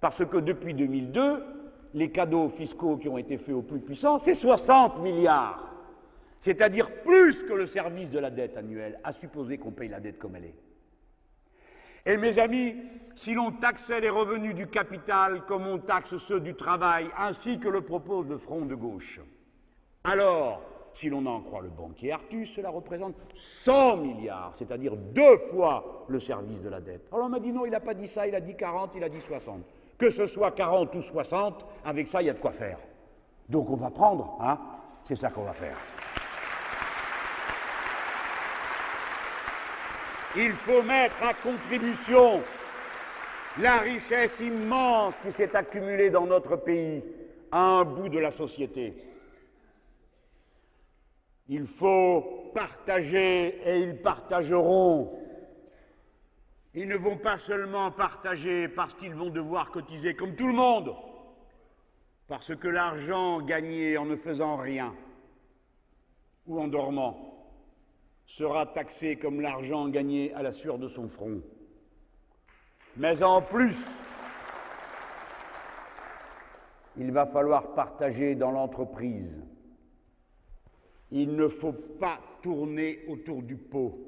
Parce que depuis 2002, les cadeaux fiscaux qui ont été faits aux plus puissants, c'est 60 milliards c'est-à-dire plus que le service de la dette annuelle, à supposer qu'on paye la dette comme elle est. Et mes amis, si l'on taxait les revenus du capital comme on taxe ceux du travail, ainsi que le propose le Front de gauche, alors, si l'on en croit le banquier Artus, cela représente 100 milliards, c'est-à-dire deux fois le service de la dette. Alors on m'a dit non, il n'a pas dit ça, il a dit 40, il a dit 60. Que ce soit 40 ou 60, avec ça, il y a de quoi faire. Donc on va prendre, hein, c'est ça qu'on va faire. Il faut mettre à contribution la richesse immense qui s'est accumulée dans notre pays à un bout de la société. Il faut partager et ils partageront. Ils ne vont pas seulement partager parce qu'ils vont devoir cotiser comme tout le monde, parce que l'argent gagné en ne faisant rien ou en dormant sera taxé comme l'argent gagné à la sueur de son front. Mais en plus, il va falloir partager dans l'entreprise. Il ne faut pas tourner autour du pot.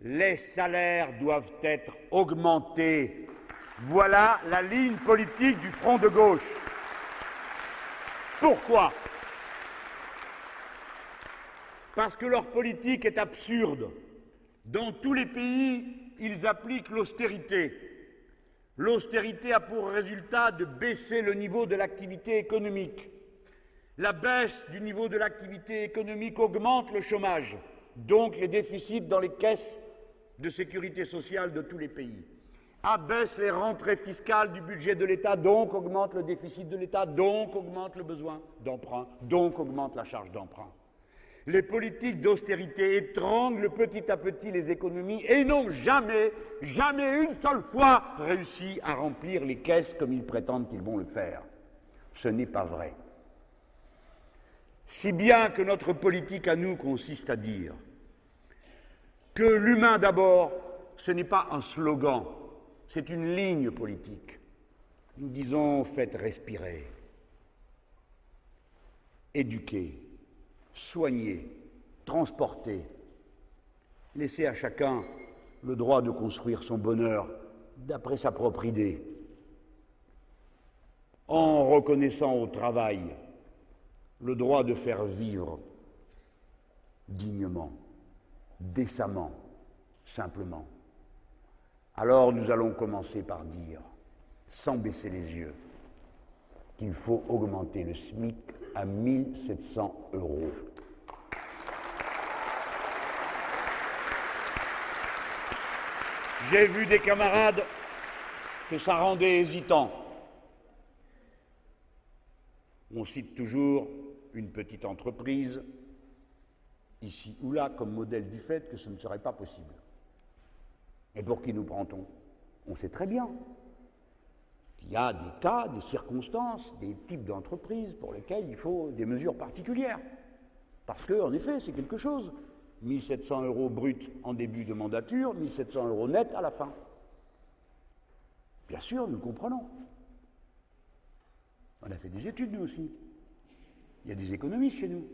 Les salaires doivent être augmentés. Voilà la ligne politique du Front de gauche. Pourquoi? Parce que leur politique est absurde. Dans tous les pays, ils appliquent l'austérité. L'austérité a pour résultat de baisser le niveau de l'activité économique. La baisse du niveau de l'activité économique augmente le chômage, donc les déficits dans les caisses de sécurité sociale de tous les pays. Abaisse les rentrées fiscales du budget de l'État, donc augmente le déficit de l'État, donc augmente le besoin d'emprunt, donc augmente la charge d'emprunt. Les politiques d'austérité étranglent petit à petit les économies et n'ont jamais, jamais une seule fois réussi à remplir les caisses comme ils prétendent qu'ils vont le faire. Ce n'est pas vrai. Si bien que notre politique à nous consiste à dire que l'humain d'abord, ce n'est pas un slogan, c'est une ligne politique. Nous disons faites respirer, éduquer, soigner, transporter, laisser à chacun le droit de construire son bonheur d'après sa propre idée, en reconnaissant au travail le droit de faire vivre dignement, décemment, simplement. Alors nous allons commencer par dire, sans baisser les yeux, qu'il faut augmenter le SMIC à 1700 euros. J'ai vu des camarades que ça rendait hésitant. On cite toujours une petite entreprise, ici ou là, comme modèle du fait que ce ne serait pas possible. Et pour qui nous prend-on? On sait très bien il y a des cas, des circonstances, des types d'entreprises pour lesquels il faut des mesures particulières. Parce que, en effet, c'est quelque chose. 1700 euros brut en début de mandature, 1700 euros net à la fin. Bien sûr, nous comprenons. On a fait des études, nous aussi. Il y a des économistes chez nous.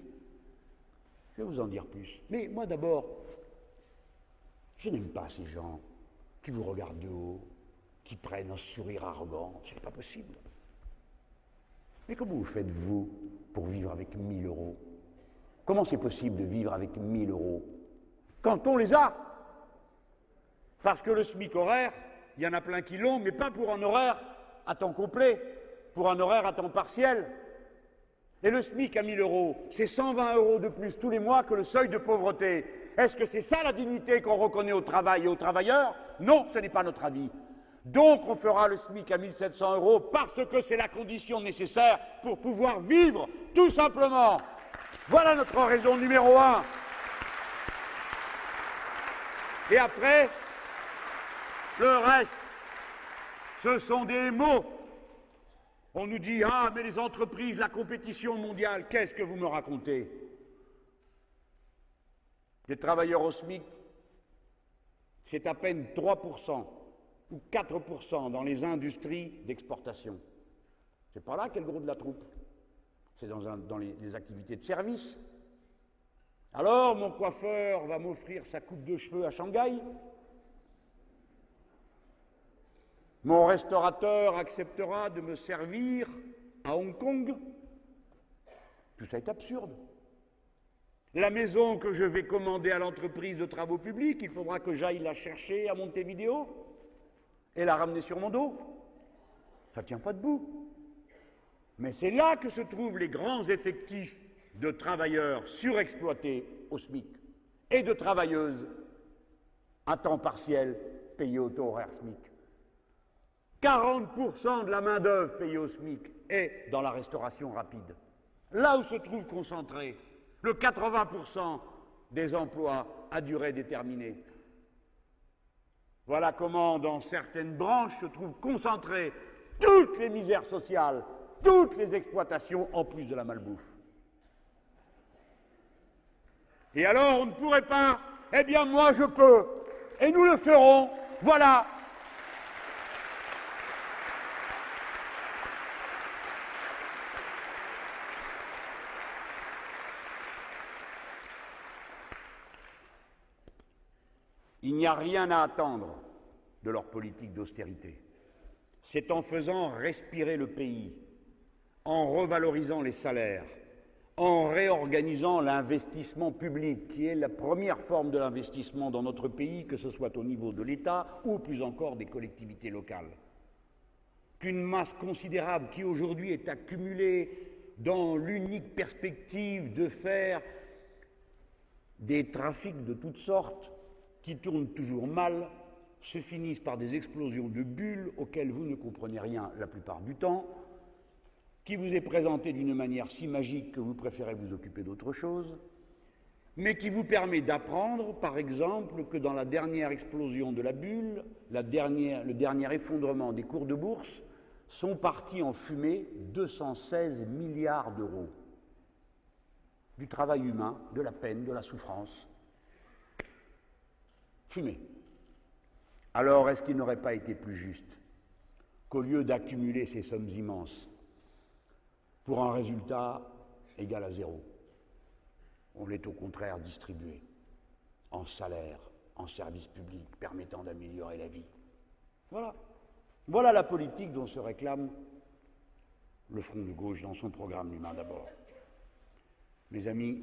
Je vais vous en dire plus. Mais moi d'abord, je n'aime pas ces gens qui vous regardent de haut, qui prennent un sourire arrogant. C'est pas possible. Mais comment vous faites, vous, pour vivre avec 1000 euros? Comment c'est possible de vivre avec 1000 euros? Quand on les a Parce que le SMIC horaire, il y en a plein qui l'ont, mais pas pour un horaire à temps complet, pour un horaire à temps partiel. Et le SMIC à 1000 euros, c'est 120 euros de plus tous les mois que le seuil de pauvreté. Est-ce que c'est ça la dignité qu'on reconnaît au travail et aux travailleurs? Non, ce n'est pas notre avis. Donc on fera le SMIC à 1700 euros parce que c'est la condition nécessaire pour pouvoir vivre, tout simplement. Voilà notre raison numéro un. Et après, le reste, ce sont des mots. On nous dit Ah, mais les entreprises, la compétition mondiale, qu'est-ce que vous me racontez? Les travailleurs au SMIC, c'est à peine 3% ou 4% dans les industries d'exportation. C'est pas là qu'est le gros de la troupe. C'est dans, les, les activités de service. Alors, mon coiffeur va m'offrir sa coupe de cheveux à Shanghai. Mon restaurateur acceptera de me servir à Hong Kong. Tout ça est absurde. La maison que je vais commander à l'entreprise de travaux publics, il faudra que j'aille la chercher à Montevideo et la ramener sur mon dos. Ça ne tient pas debout. Mais c'est là que se trouvent les grands effectifs de travailleurs surexploités au SMIC et de travailleuses à temps partiel payées au taux horaire SMIC. 40% de la main-d'œuvre payée au SMIC est dans la restauration rapide. Là où se trouve concentré le 80% des emplois à durée déterminée. Voilà comment, dans certaines branches, se trouvent concentrées toutes les misères sociales, toutes les exploitations, en plus de la malbouffe. Et alors, on ne pourrait pas Eh bien, moi, je peux. Et nous le ferons. Voilà. N'y a rien à attendre de leur politique d'austérité. C'est en faisant respirer le pays, en revalorisant les salaires, en réorganisant l'investissement public, qui est la première forme de l'investissement dans notre pays, que ce soit au niveau de l'État ou plus encore des collectivités locales. Qu'une masse considérable qui aujourd'hui est accumulée dans l'unique perspective de faire des trafics de toutes sortes qui tournent toujours mal, se finissent par des explosions de bulles auxquelles vous ne comprenez rien la plupart du temps, qui vous est présenté d'une manière si magique que vous préférez vous occuper d'autre chose, mais qui vous permet d'apprendre, par exemple, que dans la dernière explosion de la bulle, le dernier effondrement des cours de bourse, sont partis en fumée 216 milliards d'euros. Du travail humain, de la peine, de la souffrance. Fumée. Alors, est-ce qu'il n'aurait pas été plus juste qu'au lieu d'accumuler ces sommes immenses, pour un résultat égal à zéro. On l'est au contraire distribué en salaire, en services publics permettant d'améliorer la vie? Voilà. Voilà la politique dont se réclame le Front de gauche dans son programme L'humain d'abord. Mes amis,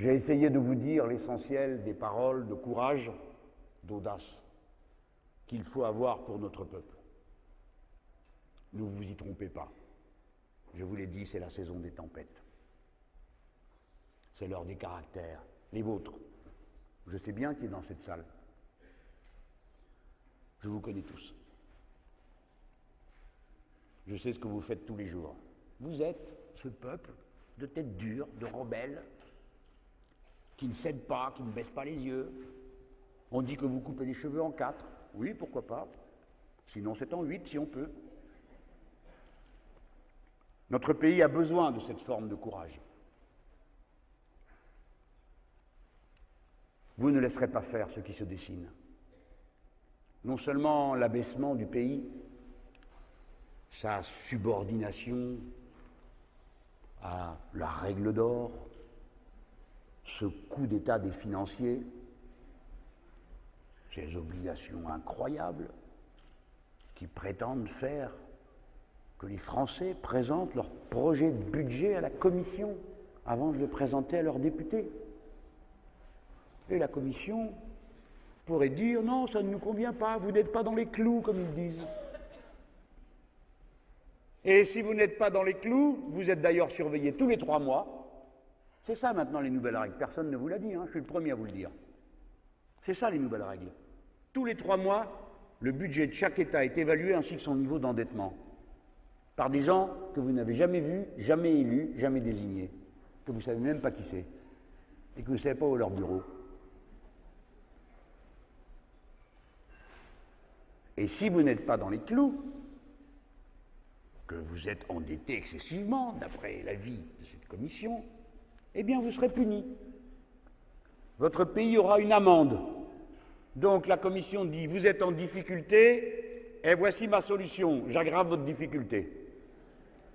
j'ai essayé de vous dire l'essentiel des paroles de courage, d'audace qu'il faut avoir pour notre peuple. Ne vous y trompez pas. Je vous l'ai dit, c'est la saison des tempêtes. C'est l'heure des caractères, les vôtres. Je sais bien qui est dans cette salle. Je vous connais tous. Je sais ce que vous faites tous les jours. Vous êtes ce peuple de tête dure, de rebelles, qui ne cède pas, qui ne baisse pas les yeux. On dit que vous coupez les cheveux en quatre. Oui, pourquoi pas. Sinon, c'est en huit si on peut. Notre pays a besoin de cette forme de courage. Vous ne laisserez pas faire ce qui se dessine. Non seulement l'abaissement du pays, sa subordination à la règle d'or, ce coup d'État des financiers, ces obligations incroyables qui prétendent faire que les Français présentent leur projet de budget à la Commission avant de le présenter à leurs députés. Et la Commission pourrait dire non, ça ne nous convient pas, vous n'êtes pas dans les clous, comme ils disent. Et si vous n'êtes pas dans les clous, vous êtes d'ailleurs surveillé tous les trois mois. C'est ça maintenant les nouvelles règles. Personne ne vous l'a dit, hein, je suis le premier à vous le dire. C'est ça les nouvelles règles. Tous les trois mois, le budget de chaque État est évalué ainsi que son niveau d'endettement par des gens que vous n'avez jamais vus, jamais élus, jamais désignés, que vous ne savez même pas qui c'est, et que vous ne savez pas où est leur bureau. Et si vous n'êtes pas dans les clous, que vous êtes endetté excessivement, d'après l'avis de cette commission, eh bien vous serez puni. Votre pays aura une amende. Donc la commission dit, vous êtes en difficulté, et voici ma solution, j'aggrave votre difficulté.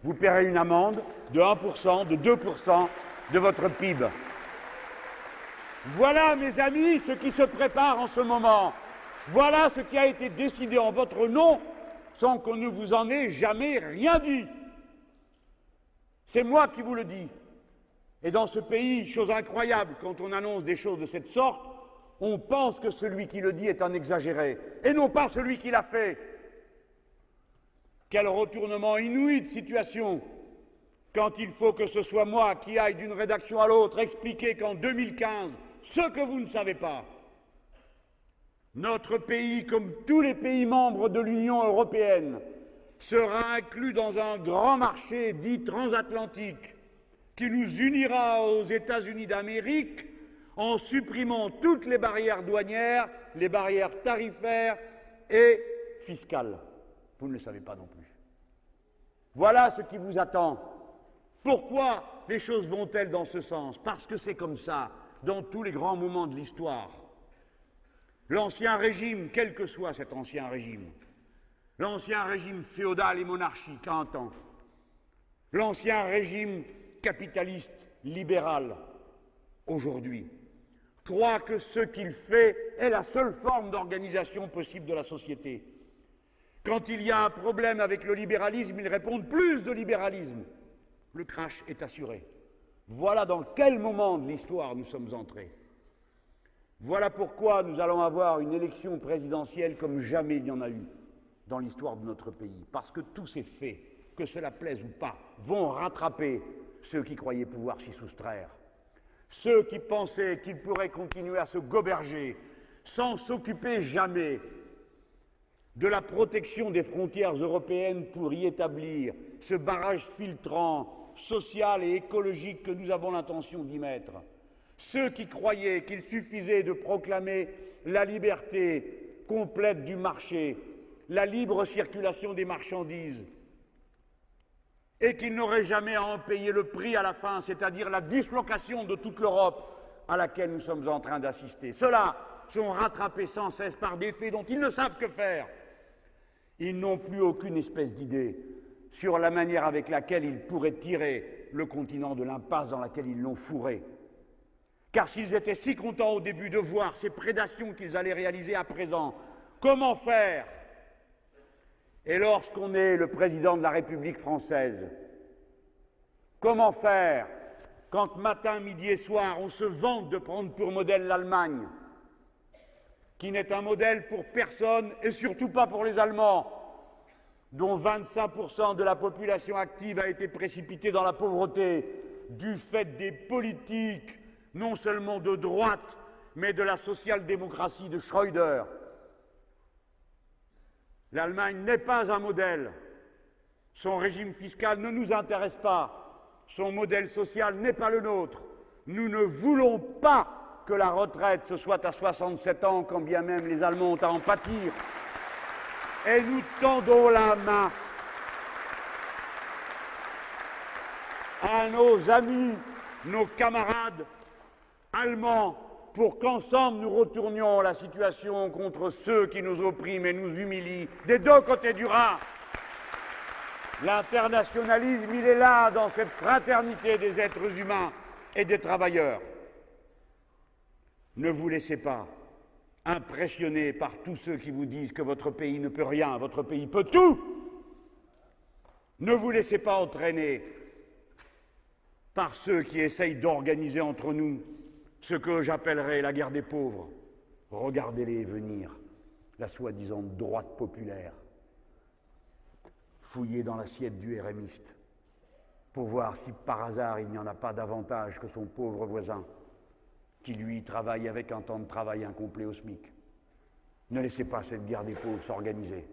Vous paierez une amende de 1%, de 2% de votre PIB. Voilà, mes amis, ce qui se prépare en ce moment. Voilà ce qui a été décidé en votre nom sans qu'on ne vous en ait jamais rien dit. C'est moi qui vous le dis. Et dans ce pays, chose incroyable, quand on annonce des choses de cette sorte, on pense que celui qui le dit est un exagéré, et non pas celui qui l'a fait. Quel retournement inouï de situation quand il faut que ce soit moi qui aille d'une rédaction à l'autre expliquer qu'en 2015, ce que vous ne savez pas, notre pays, comme tous les pays membres de l'Union européenne, sera inclus dans un grand marché dit transatlantique qui nous unira aux États-Unis d'Amérique en supprimant toutes les barrières douanières, les barrières tarifaires et fiscales. Vous ne le savez pas non plus. Voilà ce qui vous attend. Pourquoi les choses vont-elles dans ce sens? Parce que c'est comme ça dans tous les grands moments de l'histoire. L'ancien régime, quel que soit cet ancien régime, l'ancien régime féodal et monarchique à un temps, l'ancien régime capitaliste libéral aujourd'hui, croit que ce qu'il fait est la seule forme d'organisation possible de la société. Quand il y a un problème avec le libéralisme, ils répondent plus de libéralisme. Le crash est assuré. Voilà dans quel moment de l'histoire nous sommes entrés. Voilà pourquoi nous allons avoir une élection présidentielle comme jamais il n'y en a eu dans l'histoire de notre pays. Parce que tous ces faits, que cela plaise ou pas, vont rattraper ceux qui croyaient pouvoir s'y soustraire. Ceux qui pensaient qu'ils pourraient continuer à se goberger sans s'occuper jamais de la protection des frontières européennes pour y établir ce barrage filtrant social et écologique que nous avons l'intention d'y mettre. Ceux qui croyaient qu'il suffisait de proclamer la liberté complète du marché, la libre circulation des marchandises, et qu'ils n'auraient jamais à en payer le prix à la fin, c'est-à-dire la dislocation de toute l'Europe à laquelle nous sommes en train d'assister. Ceux-là sont rattrapés sans cesse par des faits dont ils ne savent que faire. Ils n'ont plus aucune espèce d'idée sur la manière avec laquelle ils pourraient tirer le continent de l'impasse dans laquelle ils l'ont fourré. Car s'ils étaient si contents au début de voir ces prédations qu'ils allaient réaliser à présent, comment faire Et lorsqu'on est le président de la République française, comment faire quand matin, midi et soir, on se vante de prendre pour modèle l'Allemagne, qui n'est un modèle pour personne et surtout pas pour les Allemands, dont 25% de la population active a été précipitée dans la pauvreté du fait des politiques non seulement de droite, mais de la social-démocratie de Schröder. L'Allemagne n'est pas un modèle. Son régime fiscal ne nous intéresse pas. Son modèle social n'est pas le nôtre. Nous ne voulons pas que la retraite se soit à 67 ans, quand bien même les Allemands ont à en pâtir. Et nous tendons la main à nos amis, nos camarades allemands pour qu'ensemble nous retournions la situation contre ceux qui nous oppriment et nous humilient des deux côtés du Rhin. L'internationalisme, il est là dans cette fraternité des êtres humains et des travailleurs. Ne vous laissez pas impressionner par tous ceux qui vous disent que votre pays ne peut rien, votre pays peut tout. Ne vous laissez pas entraîner par ceux qui essayent d'organiser entre nous ce que j'appellerais la guerre des pauvres. Regardez-les venir, la soi-disant droite populaire. Fouillez dans l'assiette du RMiste pour voir si par hasard il n'y en a pas davantage que son pauvre voisin qui lui travaille avec un temps de travail incomplet au SMIC. Ne laissez pas cette guerre des pauvres s'organiser.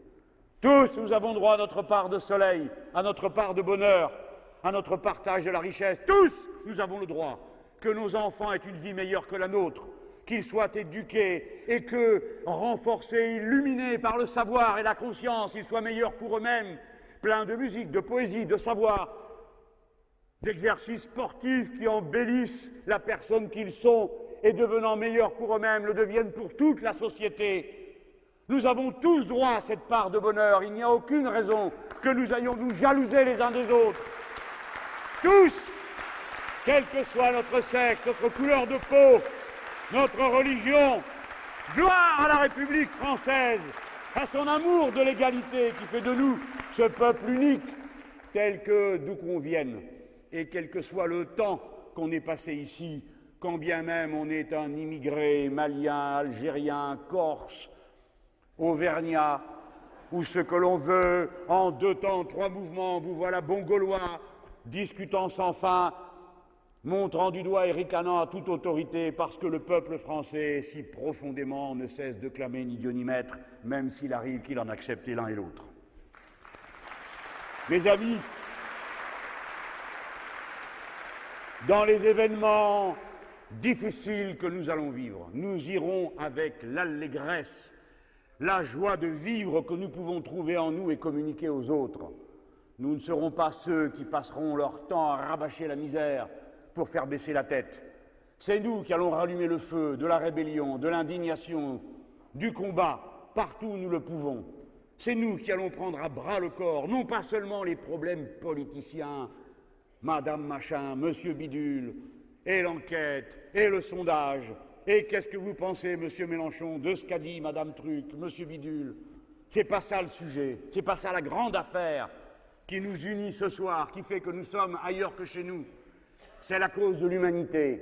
Tous, nous avons droit à notre part de soleil, à notre part de bonheur, à notre partage de la richesse. Tous, nous avons le droit que nos enfants aient une vie meilleure que la nôtre, qu'ils soient éduqués et que, renforcés, illuminés par le savoir et la conscience, ils soient meilleurs pour eux-mêmes, pleins de musique, de poésie, de savoir, d'exercices sportifs qui embellissent la personne qu'ils sont et devenant meilleurs pour eux-mêmes, le deviennent pour toute la société. Nous avons tous droit à cette part de bonheur. Il n'y a aucune raison que nous ayons nous jalouser les uns des autres. Tous, quel que soit notre sexe, notre couleur de peau, notre religion, gloire à la République française, à son amour de l'égalité qui fait de nous ce peuple unique, tel que d'où qu'on vienne, et quel que soit le temps qu'on ait passé ici, quand bien même on est un immigré malien, algérien, corse, auvergnat, ou ce que l'on veut, en deux temps, trois mouvements, vous voilà bon gaulois, discutant sans fin, montrant du doigt et ricanant à toute autorité, parce que le peuple français, si profondément, ne cesse de clamer ni Dieu ni maître, même s'il arrive qu'il en accepte l'un et l'autre. Mes amis, dans les événements difficiles que nous allons vivre, nous irons avec l'allégresse la joie de vivre que nous pouvons trouver en nous et communiquer aux autres. Nous ne serons pas ceux qui passeront leur temps à rabâcher la misère pour faire baisser la tête. C'est nous qui allons rallumer le feu de la rébellion, de l'indignation, du combat, partout où nous le pouvons. C'est nous qui allons prendre à bras le corps, non pas seulement les problèmes politiciens, Madame Machin, Monsieur Bidule, et l'enquête, et le sondage, et qu'est-ce que vous pensez, monsieur Mélenchon, de ce qu'a dit madame Truc, monsieur Bidule? C'est pas ça le sujet, c'est pas ça la grande affaire qui nous unit ce soir, qui fait que nous sommes ailleurs que chez nous. C'est la cause de l'humanité.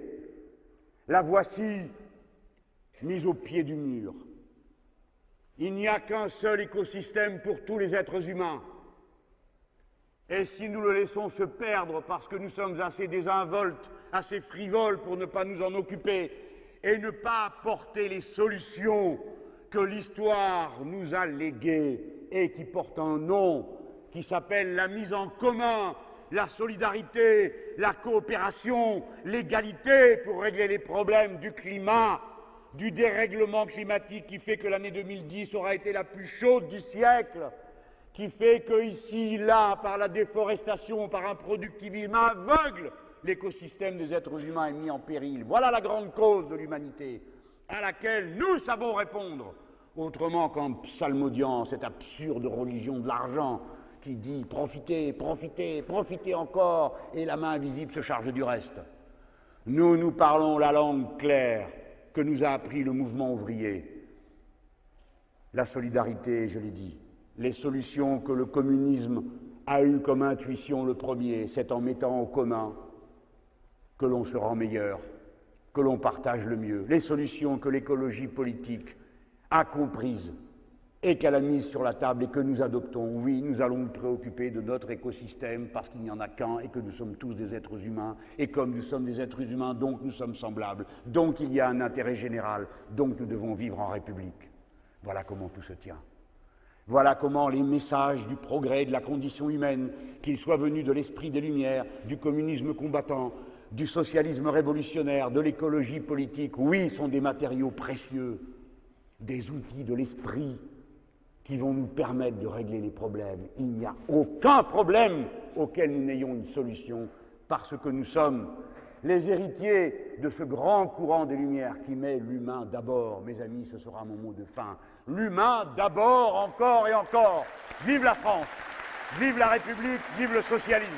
La voici mise au pied du mur. Il n'y a qu'un seul écosystème pour tous les êtres humains. Et si nous le laissons se perdre parce que nous sommes assez désinvoltes, assez frivoles pour ne pas nous en occuper, et ne pas apporter les solutions que l'histoire nous a léguées et qui portent un nom qui s'appelle la mise en commun, la solidarité, la coopération, l'égalité pour régler les problèmes du climat, du dérèglement climatique qui fait que l'année 2010 aura été la plus chaude du siècle, qui fait que ici, là, par la déforestation, par un productivisme aveugle, l'écosystème des êtres humains est mis en péril. Voilà la grande cause de l'humanité à laquelle nous savons répondre, autrement qu'en psalmodiant cette absurde religion de l'argent qui dit profitez, profitez, profitez encore, et la main invisible se charge du reste. Nous, nous parlons la langue claire que nous a appris le mouvement ouvrier. La solidarité, je l'ai dit, les solutions que le communisme a eues comme intuition le premier, c'est en mettant en commun que l'on se rend meilleur, que l'on partage le mieux, les solutions que l'écologie politique a comprises et qu'elle a mises sur la table et que nous adoptons. Oui, nous allons nous préoccuper de notre écosystème parce qu'il n'y en a qu'un et que nous sommes tous des êtres humains. Et comme nous sommes des êtres humains, donc nous sommes semblables. Donc il y a un intérêt général. Donc nous devons vivre en République. Voilà comment tout se tient. Voilà comment les messages du progrès de la condition humaine, qu'ils soient venus de l'esprit des Lumières, du communisme combattant, du socialisme révolutionnaire, de l'écologie politique, oui, sont des matériaux précieux, des outils de l'esprit qui vont nous permettre de régler les problèmes. Il n'y a aucun problème auquel nous n'ayons une solution parce que nous sommes les héritiers de ce grand courant des Lumières qui met l'humain d'abord. Mes amis, ce sera mon mot de fin. L'humain d'abord, encore et encore. Vive la France, vive la République, vive le socialisme.